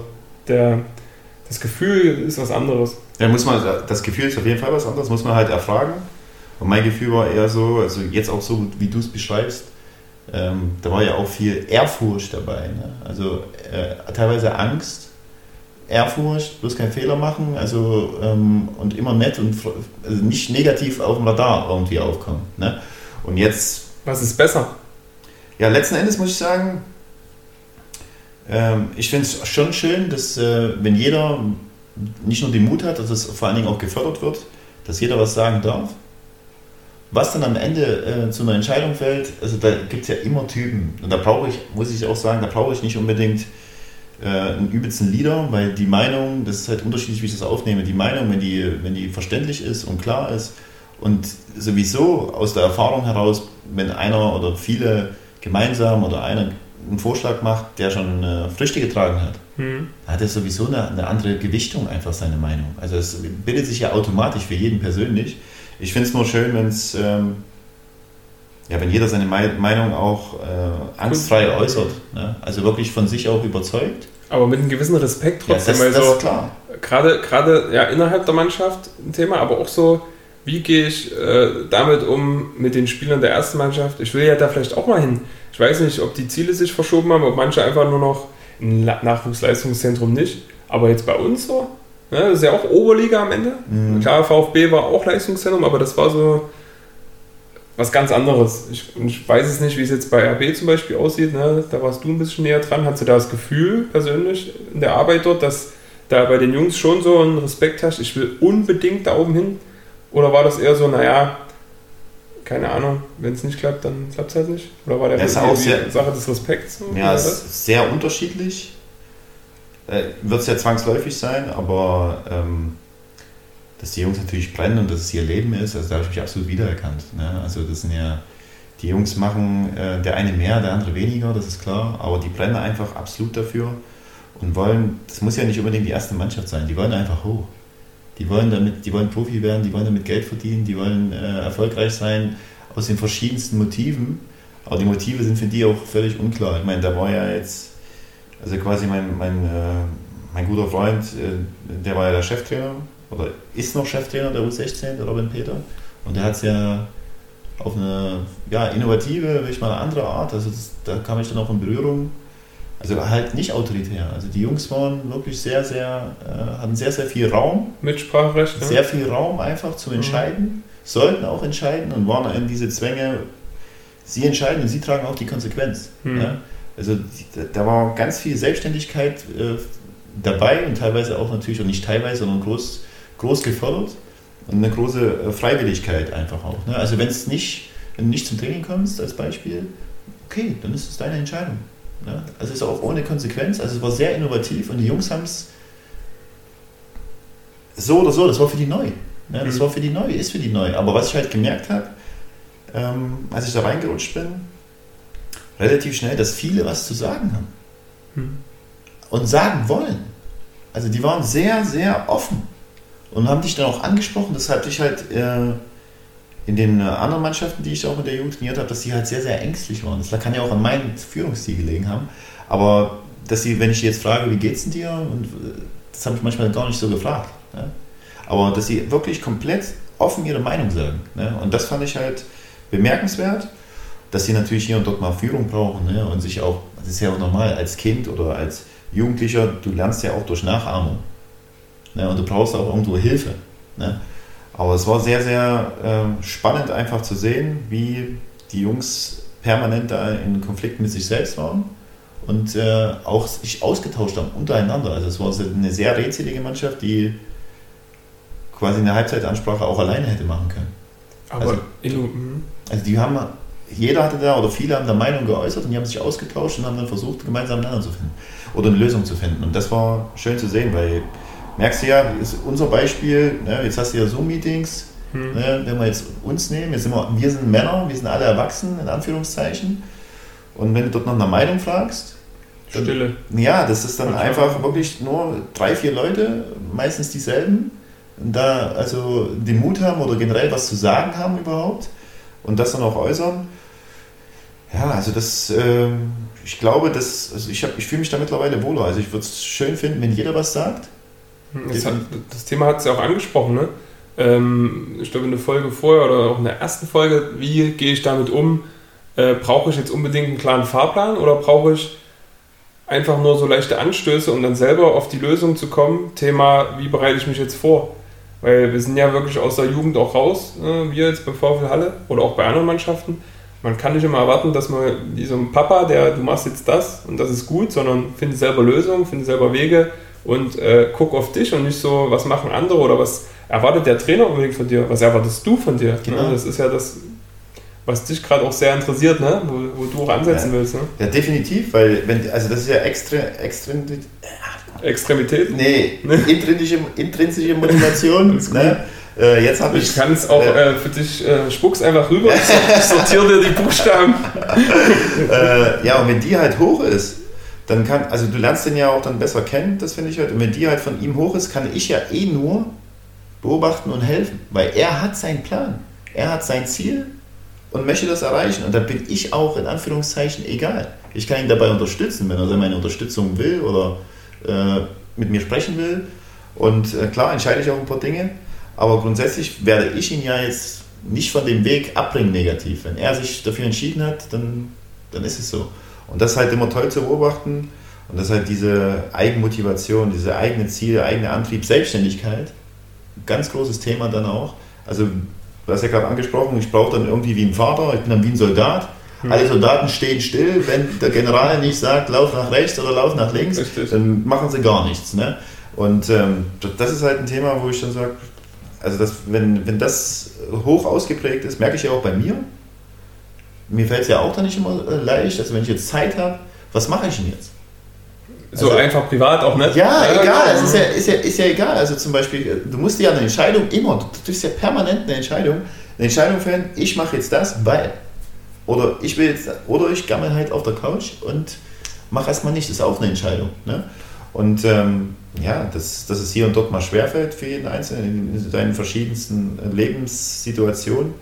der, das Gefühl ist was anderes. Ja, muss man, das Gefühl ist auf jeden Fall was anderes, muss man halt erfragen. Und mein Gefühl war eher so, also jetzt auch so, wie du es beschreibst, ähm, da war ja auch viel Ehrfurcht dabei. Ne? Also äh, teilweise Angst, Ehrfurcht, bloß keinen Fehler machen, also ähm, und immer nett und also nicht negativ auf dem Radar irgendwie aufkommen. Ne? Und jetzt Was ist besser? Ja, letzten Endes muss ich sagen, ähm, ich finde es schon schön, dass äh, wenn jeder nicht nur den Mut hat, dass es vor allen Dingen auch gefördert wird, dass jeder was sagen darf. Was dann am Ende äh, zu einer Entscheidung fällt, also da gibt es ja immer Typen. Und da brauche ich, muss ich auch sagen, da brauche ich nicht unbedingt äh, einen übelsten Leader, weil die Meinung, das ist halt unterschiedlich, wie ich das aufnehme, die Meinung, wenn die, wenn die verständlich ist und klar ist und sowieso aus der Erfahrung heraus, wenn einer oder viele gemeinsam oder einer einen Vorschlag macht, der schon äh, Früchte getragen hat, Hm. hat er sowieso eine, eine andere Gewichtung einfach seine Meinung. Also es bildet sich ja automatisch für jeden persönlich. Ich finde es nur schön, wenn es ähm, ja, wenn jeder seine Mei- Meinung auch äh, angstfrei Gut. äußert. Ne? Also wirklich von sich auch überzeugt. Aber mit einem gewissen Respekt Ja, trotzdem. das, weil das ist klar. gerade, gerade ja, innerhalb der Mannschaft ein Thema, aber auch so, wie gehe ich äh, damit um mit den Spielern der ersten Mannschaft? Ich will ja da vielleicht auch mal hin. Ich weiß nicht, ob die Ziele sich verschoben haben, ob manche einfach nur noch ein Nachwuchsleistungszentrum nicht. Aber jetzt bei uns so, ne, das ist ja auch Oberliga am Ende. Mhm. Klar, VfB war auch Leistungszentrum, aber das war so was ganz anderes. Ich, ich weiß es nicht, wie es jetzt bei RB zum Beispiel aussieht. Ne? Da warst du ein bisschen näher dran. Hast du da das Gefühl persönlich in der Arbeit dort, dass da bei den Jungs schon so ein Respekt herrscht, ich will unbedingt da oben hin? Oder war das eher so, naja, keine Ahnung, wenn es nicht klappt, dann klappt es halt nicht? Oder war der eher auch sehr- Sache des Respekts? so? Ja, es das? ist sehr unterschiedlich. Äh, Wird es ja zwangsläufig sein, aber ähm, dass die Jungs natürlich brennen und dass es ihr Leben ist, also da habe ich mich absolut wiedererkannt. Ne? Also das sind ja, die Jungs machen äh, der eine mehr, der andere weniger, das ist klar, aber die brennen einfach absolut dafür und wollen, das muss ja nicht unbedingt die erste Mannschaft sein, die wollen einfach hoch. Die wollen damit, die wollen Profi werden, die wollen damit Geld verdienen, die wollen äh, erfolgreich sein aus den verschiedensten Motiven. Aber die Motive sind für die auch völlig unklar. Ich meine, da war ja jetzt, also quasi mein, mein, äh, mein guter Freund, äh, der war ja der Cheftrainer oder ist noch Cheftrainer der U16, der Robin Peter. Und der hat es ja auf eine ja, innovative, will ich mal eine andere Art, also das, da kam ich dann auch in Berührung. Also halt nicht autoritär. Also die Jungs waren wirklich sehr, sehr, äh, hatten sehr, sehr viel Raum Mitspracherecht? ne? sehr viel Raum einfach zu entscheiden, sollten auch entscheiden und waren in diese Zwänge, sie entscheiden und sie tragen auch die Konsequenz. Mhm. Ja? Also da war ganz viel Selbstständigkeit äh, dabei und teilweise auch natürlich, und nicht teilweise, sondern groß, groß gefördert und eine große äh, Freiwilligkeit einfach auch. Ne? Also wenn es nicht, wenn du nicht zum Training kommst als Beispiel, okay, dann ist es deine Entscheidung. Ne? Also es ist auch ohne Konsequenz, also es war sehr innovativ und die Jungs haben es so oder so, das war für die neu. Ne? Das mhm. war für die neu, ist für die neu. Aber was ich halt gemerkt habe, ähm, als ich da reingerutscht bin, relativ schnell, dass viele was zu sagen haben. Mhm. Und sagen wollen. Also die waren sehr, sehr offen und haben dich dann auch angesprochen. Das hatte ich halt äh, in den äh, anderen Mannschaften, die ich auch in der Jugend trainiert habe, dass die halt sehr, sehr ängstlich waren. Das kann ja auch an meinem Führungsstil gelegen haben. Aber dass sie, wenn ich jetzt frage, wie geht's denn dir? Und äh, das habe ich manchmal gar nicht so gefragt. Ne? Aber dass sie wirklich komplett offen ihre Meinung sagen. Ne? Und das fand ich halt bemerkenswert, dass sie natürlich hier und dort mal Führung brauchen ne? und sich auch, das ist ja auch normal, als Kind oder als Jugendlicher, du lernst ja auch durch Nachahmung. Ne? Und du brauchst auch irgendwo Hilfe. Ne? Aber es war sehr, sehr äh, spannend einfach zu sehen, wie die Jungs permanent da in Konflikt mit sich selbst waren und äh, auch sich ausgetauscht haben untereinander. Also es war eine sehr rätselige Mannschaft, die quasi eine Halbzeitansprache auch alleine hätte machen können. Aber also, mhm. also die haben, jeder hatte da oder viele haben da Meinung geäußert und die haben sich ausgetauscht und haben dann versucht, gemeinsam einander zu finden oder eine Lösung zu finden. Und das war schön zu sehen, weil merkst du ja, ist unser Beispiel, ne, jetzt hast du ja Zoom-Meetings, hm. ne, wenn wir jetzt uns nehmen, jetzt sind wir, wir sind Männer, wir sind alle erwachsen, in Anführungszeichen. Und wenn du dort nach einer Meinung fragst, dann, Stille. Ja, das ist dann einfach wirklich nur drei, vier Leute, meistens dieselben, da also den Mut haben oder generell was zu sagen haben überhaupt und das dann auch äußern. Ja, also das, äh, ich glaube, das, also ich, ich fühle mich da mittlerweile wohler. Also ich würde es schön finden, wenn jeder was sagt das, hat, das Thema hat es ja auch angesprochen, ne? Ähm, ich glaube in der Folge vorher oder auch in der ersten Folge, wie gehe ich damit um? Äh, brauche ich jetzt unbedingt einen klaren Fahrplan oder brauche ich einfach nur so leichte Anstöße, um dann selber auf die Lösung zu kommen? Thema, wie bereite ich mich jetzt vor? Weil wir sind ja wirklich aus der Jugend auch raus, äh, wir jetzt beim VfL Halle oder auch bei anderen Mannschaften. Man kann nicht immer erwarten, dass man wie so ein Papa, der du machst jetzt das und das ist gut, sondern finde selber Lösungen, finde selber Wege, und äh, guck auf dich und nicht so, was machen andere oder was erwartet der Trainer unbedingt von dir, was erwartest du von dir. Ne? Genau. Ne? Das ist ja das, was dich gerade auch sehr interessiert, ne? wo, wo du auch ansetzen ja. willst. Ne? Ja, definitiv, weil wenn, also das ist ja extra, extra Extremität? Nee, intrinsische, intrinsische Motivation. [laughs] ne? Äh, jetzt ich. Ich kann es auch äh, äh, für dich, äh, spuck's einfach rüber, [laughs] sortiere dir die Buchstaben. äh, ja, und wenn die halt hoch ist, dann kann, also du lernst den ja auch dann besser kennen, das finde ich halt. Und wenn die halt von ihm hoch ist, kann ich ja eh nur beobachten und helfen, weil er hat seinen Plan, er hat sein Ziel und möchte das erreichen. Und da bin ich auch in Anführungszeichen egal. Ich kann ihn dabei unterstützen, wenn er meine Unterstützung will oder äh, mit mir sprechen will. Und äh, klar entscheide ich auch ein paar Dinge, aber grundsätzlich werde ich ihn ja jetzt nicht von dem Weg abbringen negativ. Wenn er sich dafür entschieden hat, dann, dann ist es so. Und das ist halt immer toll zu beobachten. Und das ist halt diese Eigenmotivation, diese eigene Ziele, eigene Antrieb, Selbstständigkeit. Ganz großes Thema dann auch. Also, du hast ja gerade angesprochen, ich brauche dann irgendwie wie ein Vater, ich bin dann wie ein Soldat. Hm. Alle Soldaten stehen still, wenn der General nicht sagt, lauf nach rechts oder lauf nach links, Richtig. dann machen sie gar nichts. Ne? Und ähm, das ist halt ein Thema, wo ich dann sage, also das, wenn, wenn das hoch ausgeprägt ist, merke ich ja auch bei mir, mir fällt es ja auch dann nicht immer äh, leicht, also wenn ich jetzt Zeit habe, was mache ich denn jetzt? So also, einfach privat auch nicht? Ja, ja egal, es ist ja, ist, ja, ist ja egal. Also zum Beispiel, äh, du musst ja eine Entscheidung immer, du triffst ja permanent eine Entscheidung, eine Entscheidung fällen, ich mache jetzt das, weil. Oder ich will jetzt, oder ich gammel halt auf der Couch und mache erstmal nicht, das ist auch eine Entscheidung. Ne? Und ähm, ja, dass, dass es hier und dort mal schwerfällt für jeden Einzelnen in seinen verschiedensten Lebenssituationen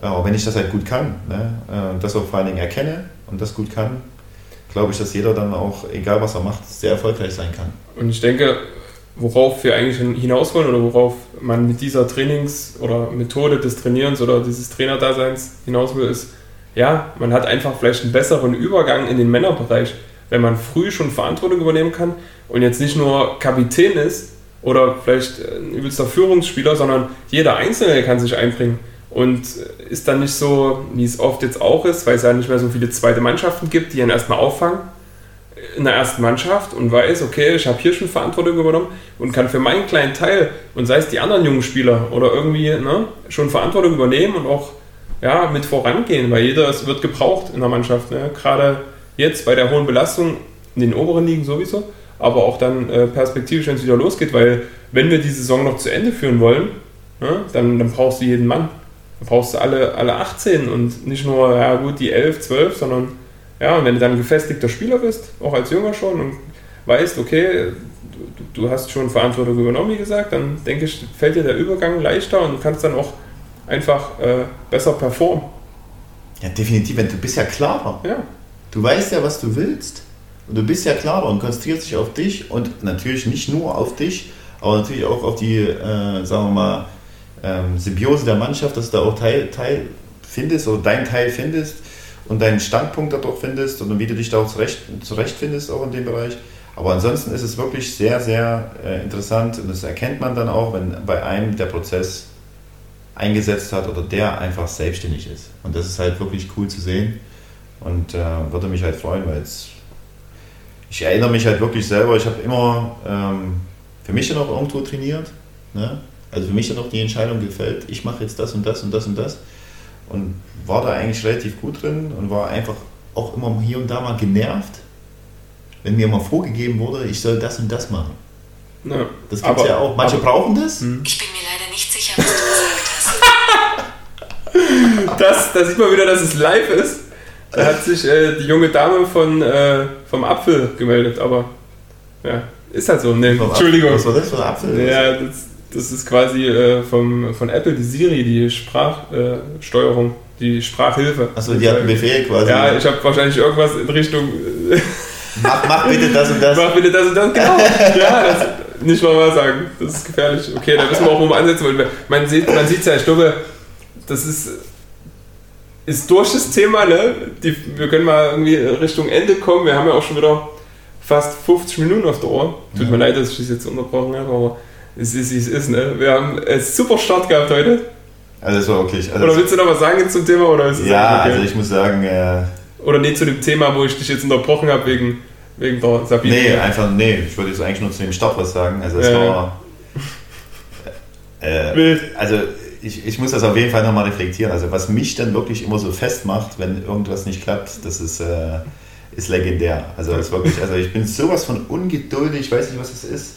aber wenn ich das halt gut kann, ne, äh, das auch vor allen Dingen erkenne und das gut kann, glaube ich, dass jeder dann auch, egal was er macht, sehr erfolgreich sein kann. Und ich denke, worauf wir eigentlich hinaus wollen oder worauf man mit dieser Trainings- oder Methode des Trainierens oder dieses Trainerdaseins hinaus will, ist, ja, man hat einfach vielleicht einen besseren Übergang in den Männerbereich, wenn man früh schon Verantwortung übernehmen kann und jetzt nicht nur Kapitän ist oder vielleicht ein übelster Führungsspieler, sondern jeder Einzelne kann sich einbringen und ist dann nicht so, wie es oft jetzt auch ist, weil es ja nicht mehr so viele zweite Mannschaften gibt, die ihn erstmal auffangen in der ersten Mannschaft und weiß, okay, ich habe hier schon Verantwortung übernommen und kann für meinen kleinen Teil und sei es die anderen jungen Spieler oder irgendwie ne, schon Verantwortung übernehmen und auch ja, mit vorangehen, weil jeder es wird gebraucht in der Mannschaft. Ne? Gerade jetzt bei der hohen Belastung in den oberen Ligen sowieso, aber auch dann äh, perspektivisch, wenn es wieder losgeht, weil wenn wir die Saison noch zu Ende führen wollen, ne, dann, dann brauchst du jeden Mann. Dann brauchst du alle, alle 18 und nicht nur, ja gut, die 11, 12, sondern ja, und wenn du dann gefestigter Spieler bist, auch als Junger schon, und weißt, okay, du, du hast schon Verantwortung übernommen, wie gesagt, dann denke ich, fällt dir der Übergang leichter und du kannst dann auch einfach äh, besser performen. Ja, definitiv, du bist ja klarer. Ja. Du weißt ja, was du willst. Und du bist ja klarer und konzentrierst dich auf dich und natürlich nicht nur auf dich, aber natürlich auch auf die, äh, sagen wir mal, ähm, Symbiose der Mannschaft, dass du da auch Teil, Teil findest oder deinen Teil findest und deinen Standpunkt dadurch findest und wie du dich da auch zurecht, zurechtfindest auch in dem Bereich. Aber ansonsten ist es wirklich sehr, sehr äh, interessant und das erkennt man dann auch, wenn bei einem der Prozess eingesetzt hat oder der einfach selbstständig ist. Und das ist halt wirklich cool zu sehen und äh, würde mich halt freuen, weil es, ich erinnere mich halt wirklich selber, ich habe immer ähm, für mich dann auch irgendwo trainiert. Ne? Also für mich dann auch die Entscheidung gefällt, ich mache jetzt das und das und das und das und war da eigentlich relativ gut drin und war einfach auch immer hier und da mal genervt, wenn mir mal vorgegeben wurde, ich soll das und das machen. Ja, das gibt es ja auch. Manche aber, brauchen das. Hm. Ich bin mir leider nicht sicher, was du gesagt hast. [laughs] das, da sieht man wieder, dass es live ist. Da hat sich äh, die junge Dame von, äh, vom Apfel gemeldet, aber ja, ist halt so. Nee, Entschuldigung. Was war das für ein Apfel? Ja, das, das ist quasi äh, vom, von Apple die Siri, die Sprachsteuerung, äh, die Sprachhilfe. Achso, die hat einen Befehl quasi. Ja, ich habe wahrscheinlich irgendwas in Richtung. Äh, mach, mach, bitte das und das. [laughs] Mach bitte das und das, genau. ja, das, nicht mal mal sagen. Das ist gefährlich. Okay, da wissen wir auch, wo wir ansetzen wollen. Man sieht es man ja, ich glaube, das ist, ist durch das Thema, ne? Die, wir können mal irgendwie Richtung Ende kommen. Wir haben ja auch schon wieder fast 50 Minuten auf der Ohr. Tut ja. mir leid, dass ich das jetzt unterbrochen habe, aber es ist, wie es ist, ne? Wir haben es super Start gehabt heute. Also das war wirklich. Also oder willst du noch was sagen zum Thema? Oder ist ja, okay? also ich muss sagen. Äh, oder nicht zu dem Thema, wo ich dich jetzt unterbrochen habe wegen, wegen der Sabine. Nee, einfach, nee, ich wollte jetzt eigentlich nur zu dem Start was sagen. Also es ja, war. [laughs] Äh, Wild. Also ich, ich muss das auf jeden Fall nochmal reflektieren. Also was mich dann wirklich immer so festmacht, wenn irgendwas nicht klappt, das ist, äh, ist legendär. Also das ist wirklich, also ich bin sowas von ungeduldig, ich weiß nicht, was es ist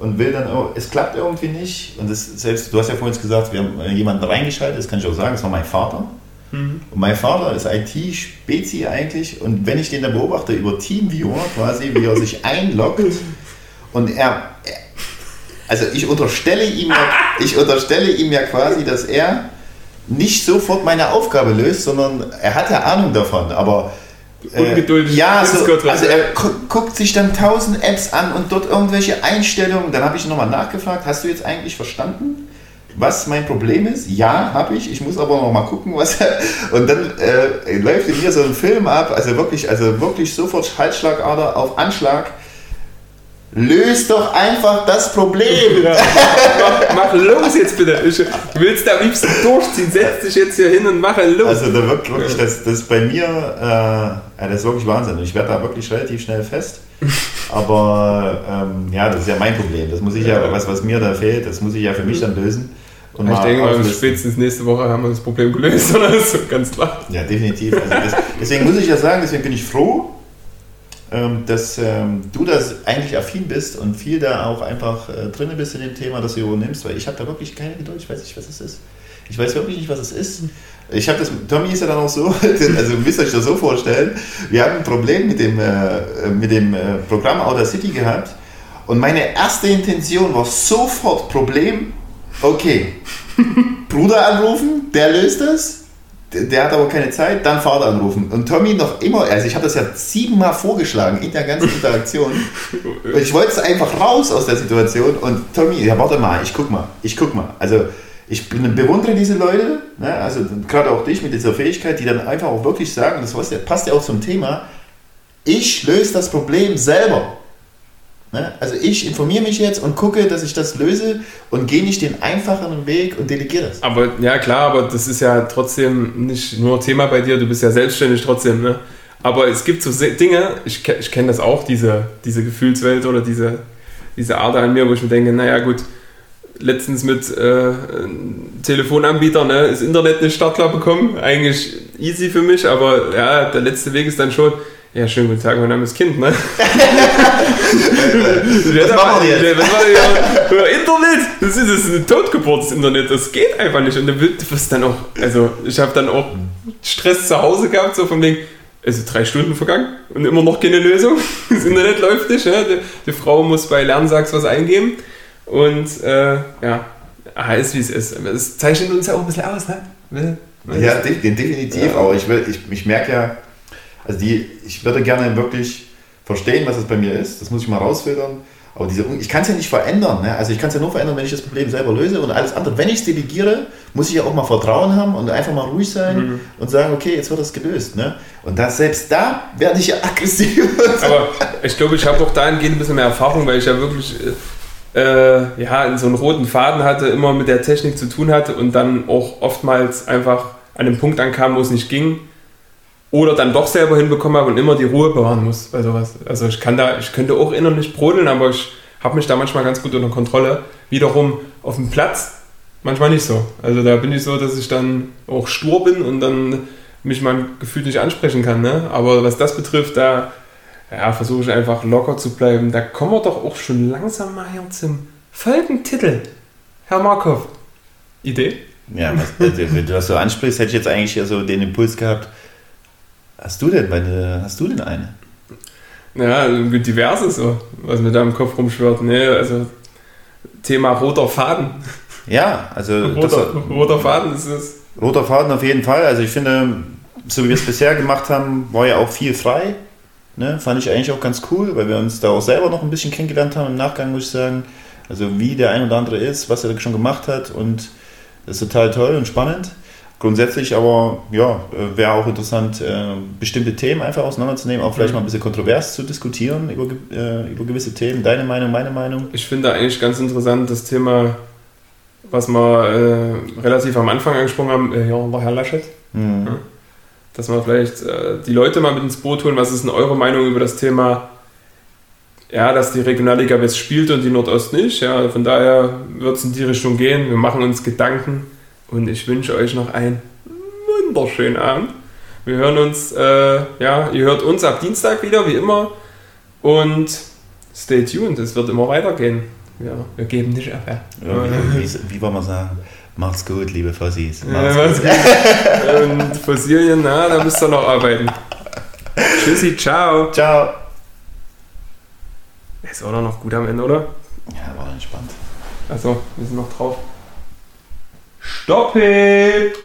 und will dann, oh, es klappt irgendwie nicht. Und das selbst, du hast ja vorhin gesagt, wir haben jemanden reingeschaltet, das kann ich auch sagen, das war mein Vater. Mhm. Und mein Vater ist IT-Spezi eigentlich. Und wenn ich den da beobachte über Teamviewer quasi, wie er sich [laughs] einloggt und er, also ich unterstelle ihm ja, ich unterstelle ihm ja quasi, dass er nicht sofort meine Aufgabe löst, sondern er hat ja Ahnung davon, aber ungeduldig. Äh, ja, so, also er gu guckt sich dann tausend Apps an und dort irgendwelche Einstellungen. Dann habe ich nochmal nachgefragt, hast du jetzt eigentlich verstanden, was mein Problem ist? Ja, habe ich. Ich muss aber noch mal gucken, was. [laughs] und dann äh, läuft in mir so ein Film ab, also wirklich, also wirklich sofort Halsschlagader auf Anschlag. Löst doch einfach das Problem. Ja, mach, mach, los jetzt bitte. Ich willst da am liebsten durchziehen. Setz dich jetzt hier hin und mach los. Also da wirklich, wirklich das, das bei mir, äh, das ist wirklich Wahnsinn. Ich werde da wirklich relativ schnell fest. Aber ähm, ja, das ist ja mein Problem. Das muss ich ja, was, was mir da fehlt, das muss ich ja für mich dann lösen. Und ich denke mal, spätestens nächste Woche haben wir das Problem gelöst, [laughs] oder? Das ist ganz klar. Ja, definitiv. Also das, deswegen muss ich ja sagen, deswegen bin ich froh, dass ähm, du das eigentlich affin bist und viel da auch einfach äh, drin bist in dem Thema, das du übernimmst, weil ich habe da wirklich keine Geduld, ich weiß nicht, was es ist. Ich weiß wirklich nicht, was es ist. Ich habe das, Tommy ist ja dann auch so, [laughs] also müsst ihr euch das so vorstellen, wir haben ein Problem mit dem, äh, mit dem äh, Programm Outer City gehabt. Und meine erste Intention war sofort Problem, okay, [laughs] Bruder anrufen, der löst das, der hat aber keine Zeit, dann Vater anrufen. Und Tommy noch immer, also ich habe das ja siebenmal vorgeschlagen in der ganzen Interaktion. [laughs] und ich wollte einfach raus aus der Situation. Und Tommy, ja, warte mal, ich guck mal, ich guck mal. Also ich bewundere diese Leute, ne, also gerade auch dich mit dieser Fähigkeit, die dann einfach auch wirklich sagen, das passt ja auch zum Thema, ich löse das Problem selber. Ne? Also ich informiere mich jetzt und gucke, dass ich das löse und gehe nicht den einfacheren Weg und delegiere das. Aber ja klar, aber das ist ja trotzdem nicht nur Thema bei dir, du bist ja selbstständig trotzdem, ne? Aber es gibt so Dinge, ich, ich kenne das auch, diese, diese Gefühlswelt oder diese, diese Ader an mir, wo ich mir denke, naja gut, letztens mit äh, Telefonanbieter ne, das Internet nicht startklar bekommen, eigentlich easy für mich, aber ja, der letzte Weg ist dann schon, ja, schönen guten Tag, mein Name ist Kind, ne? [laughs] Was machen wir jetzt? Wir jetzt? Ja, Internet! Das ist, das ist eine Totgeburt, das Internet. Das geht einfach nicht. Und du wirst dann auch, also ich habe dann auch Stress zu Hause gehabt, so von wegen, also drei Stunden vergangen und immer noch keine Lösung. [laughs] Das Internet läuft nicht. Ja? Die, die Frau muss bei Lernsachs was eingeben. Und äh, ja, ah, ist wie es ist. Das zeichnet uns ja auch ein bisschen aus, ne? Ja, de de- definitiv. Ja. Aber ich, will, ich, ich merke ja, also die, ich würde gerne wirklich verstehen, was das bei mir ist. Das muss ich mal rausfiltern. Aber diese, ich kann es ja nicht verändern. Ne? Also ich kann es ja nur verändern, wenn ich das Problem selber löse und alles andere. Wenn ich es delegiere, muss ich ja auch mal Vertrauen haben und einfach mal ruhig sein Mhm. und sagen, okay, jetzt wird das gelöst. Ne? Und das, selbst da werde ich ja [laughs] aggressiv. Aber ich glaube, ich habe auch dahingehend ein bisschen mehr Erfahrung, weil ich ja wirklich äh, ja, so einen roten Faden hatte, immer mit der Technik zu tun hatte und dann auch oftmals einfach an einem Punkt ankam, wo es nicht ging. Oder dann doch selber hinbekommen habe und immer die Ruhe bewahren muss bei sowas. Also ich kann da, ich könnte auch innerlich brodeln, aber ich habe mich da manchmal ganz gut unter Kontrolle. Wiederum auf dem Platz manchmal nicht so. Also da bin ich so, dass ich dann auch stur bin und dann mich mein Gefühl nicht ansprechen kann. Ne? Aber was das betrifft, da ja, versuche ich einfach locker zu bleiben. Da kommen wir doch auch schon langsam mal hier zum Folgentitel. Herr Markov. Idee? Ja, was, also, wenn du das so ansprichst, hätte ich jetzt eigentlich ja so den Impuls gehabt. Hast du denn, meine, hast du denn eine? Ja, diverses so, was mir da im Kopf rumschwirrt. Nee, also Thema roter Faden. Ja, also [laughs] das, Roter, roter Faden ist es. roter Faden auf jeden Fall. Also ich finde, so wie wir es bisher gemacht haben, war ja auch viel frei. Ne? Fand ich eigentlich auch ganz cool, weil wir uns da auch selber noch ein bisschen kennengelernt haben im Nachgang, muss ich sagen. Also wie der ein oder andere ist, was er schon gemacht hat und das ist total toll und spannend. Grundsätzlich aber, ja, wäre auch interessant, äh, bestimmte Themen einfach auseinanderzunehmen, auch vielleicht Mhm. mal ein bisschen kontrovers zu diskutieren über, äh, über gewisse Themen. Deine Meinung, meine Meinung. Ich finde eigentlich ganz interessant das Thema, was wir äh, relativ am Anfang angesprochen haben, äh, ja, war Herr Laschet. Mhm. dass wir vielleicht äh, die Leute mal mit ins Boot holen. Was ist denn eure Meinung über das Thema, ja, dass die Regionalliga West spielt und die Nordost nicht? Ja, von daher wird es in die Richtung gehen. Wir machen uns Gedanken und ich wünsche euch noch einen wunderschönen Abend. Wir hören uns, äh, ja, ihr hört uns ab Dienstag wieder, wie immer. Und stay tuned, es wird immer weitergehen. Ja, wir geben nicht auf. Ja. Ja, wie, wie, wie wollen wir sagen? Macht's gut, liebe Fossis. Ja, Macht's was gut. Und Fossilien, na, da müsst ihr noch arbeiten. Tschüssi, ciao. Ciao. Ist auch noch gut am Ende, oder? Ja, war entspannt. Achso, wir sind noch drauf. Stopp!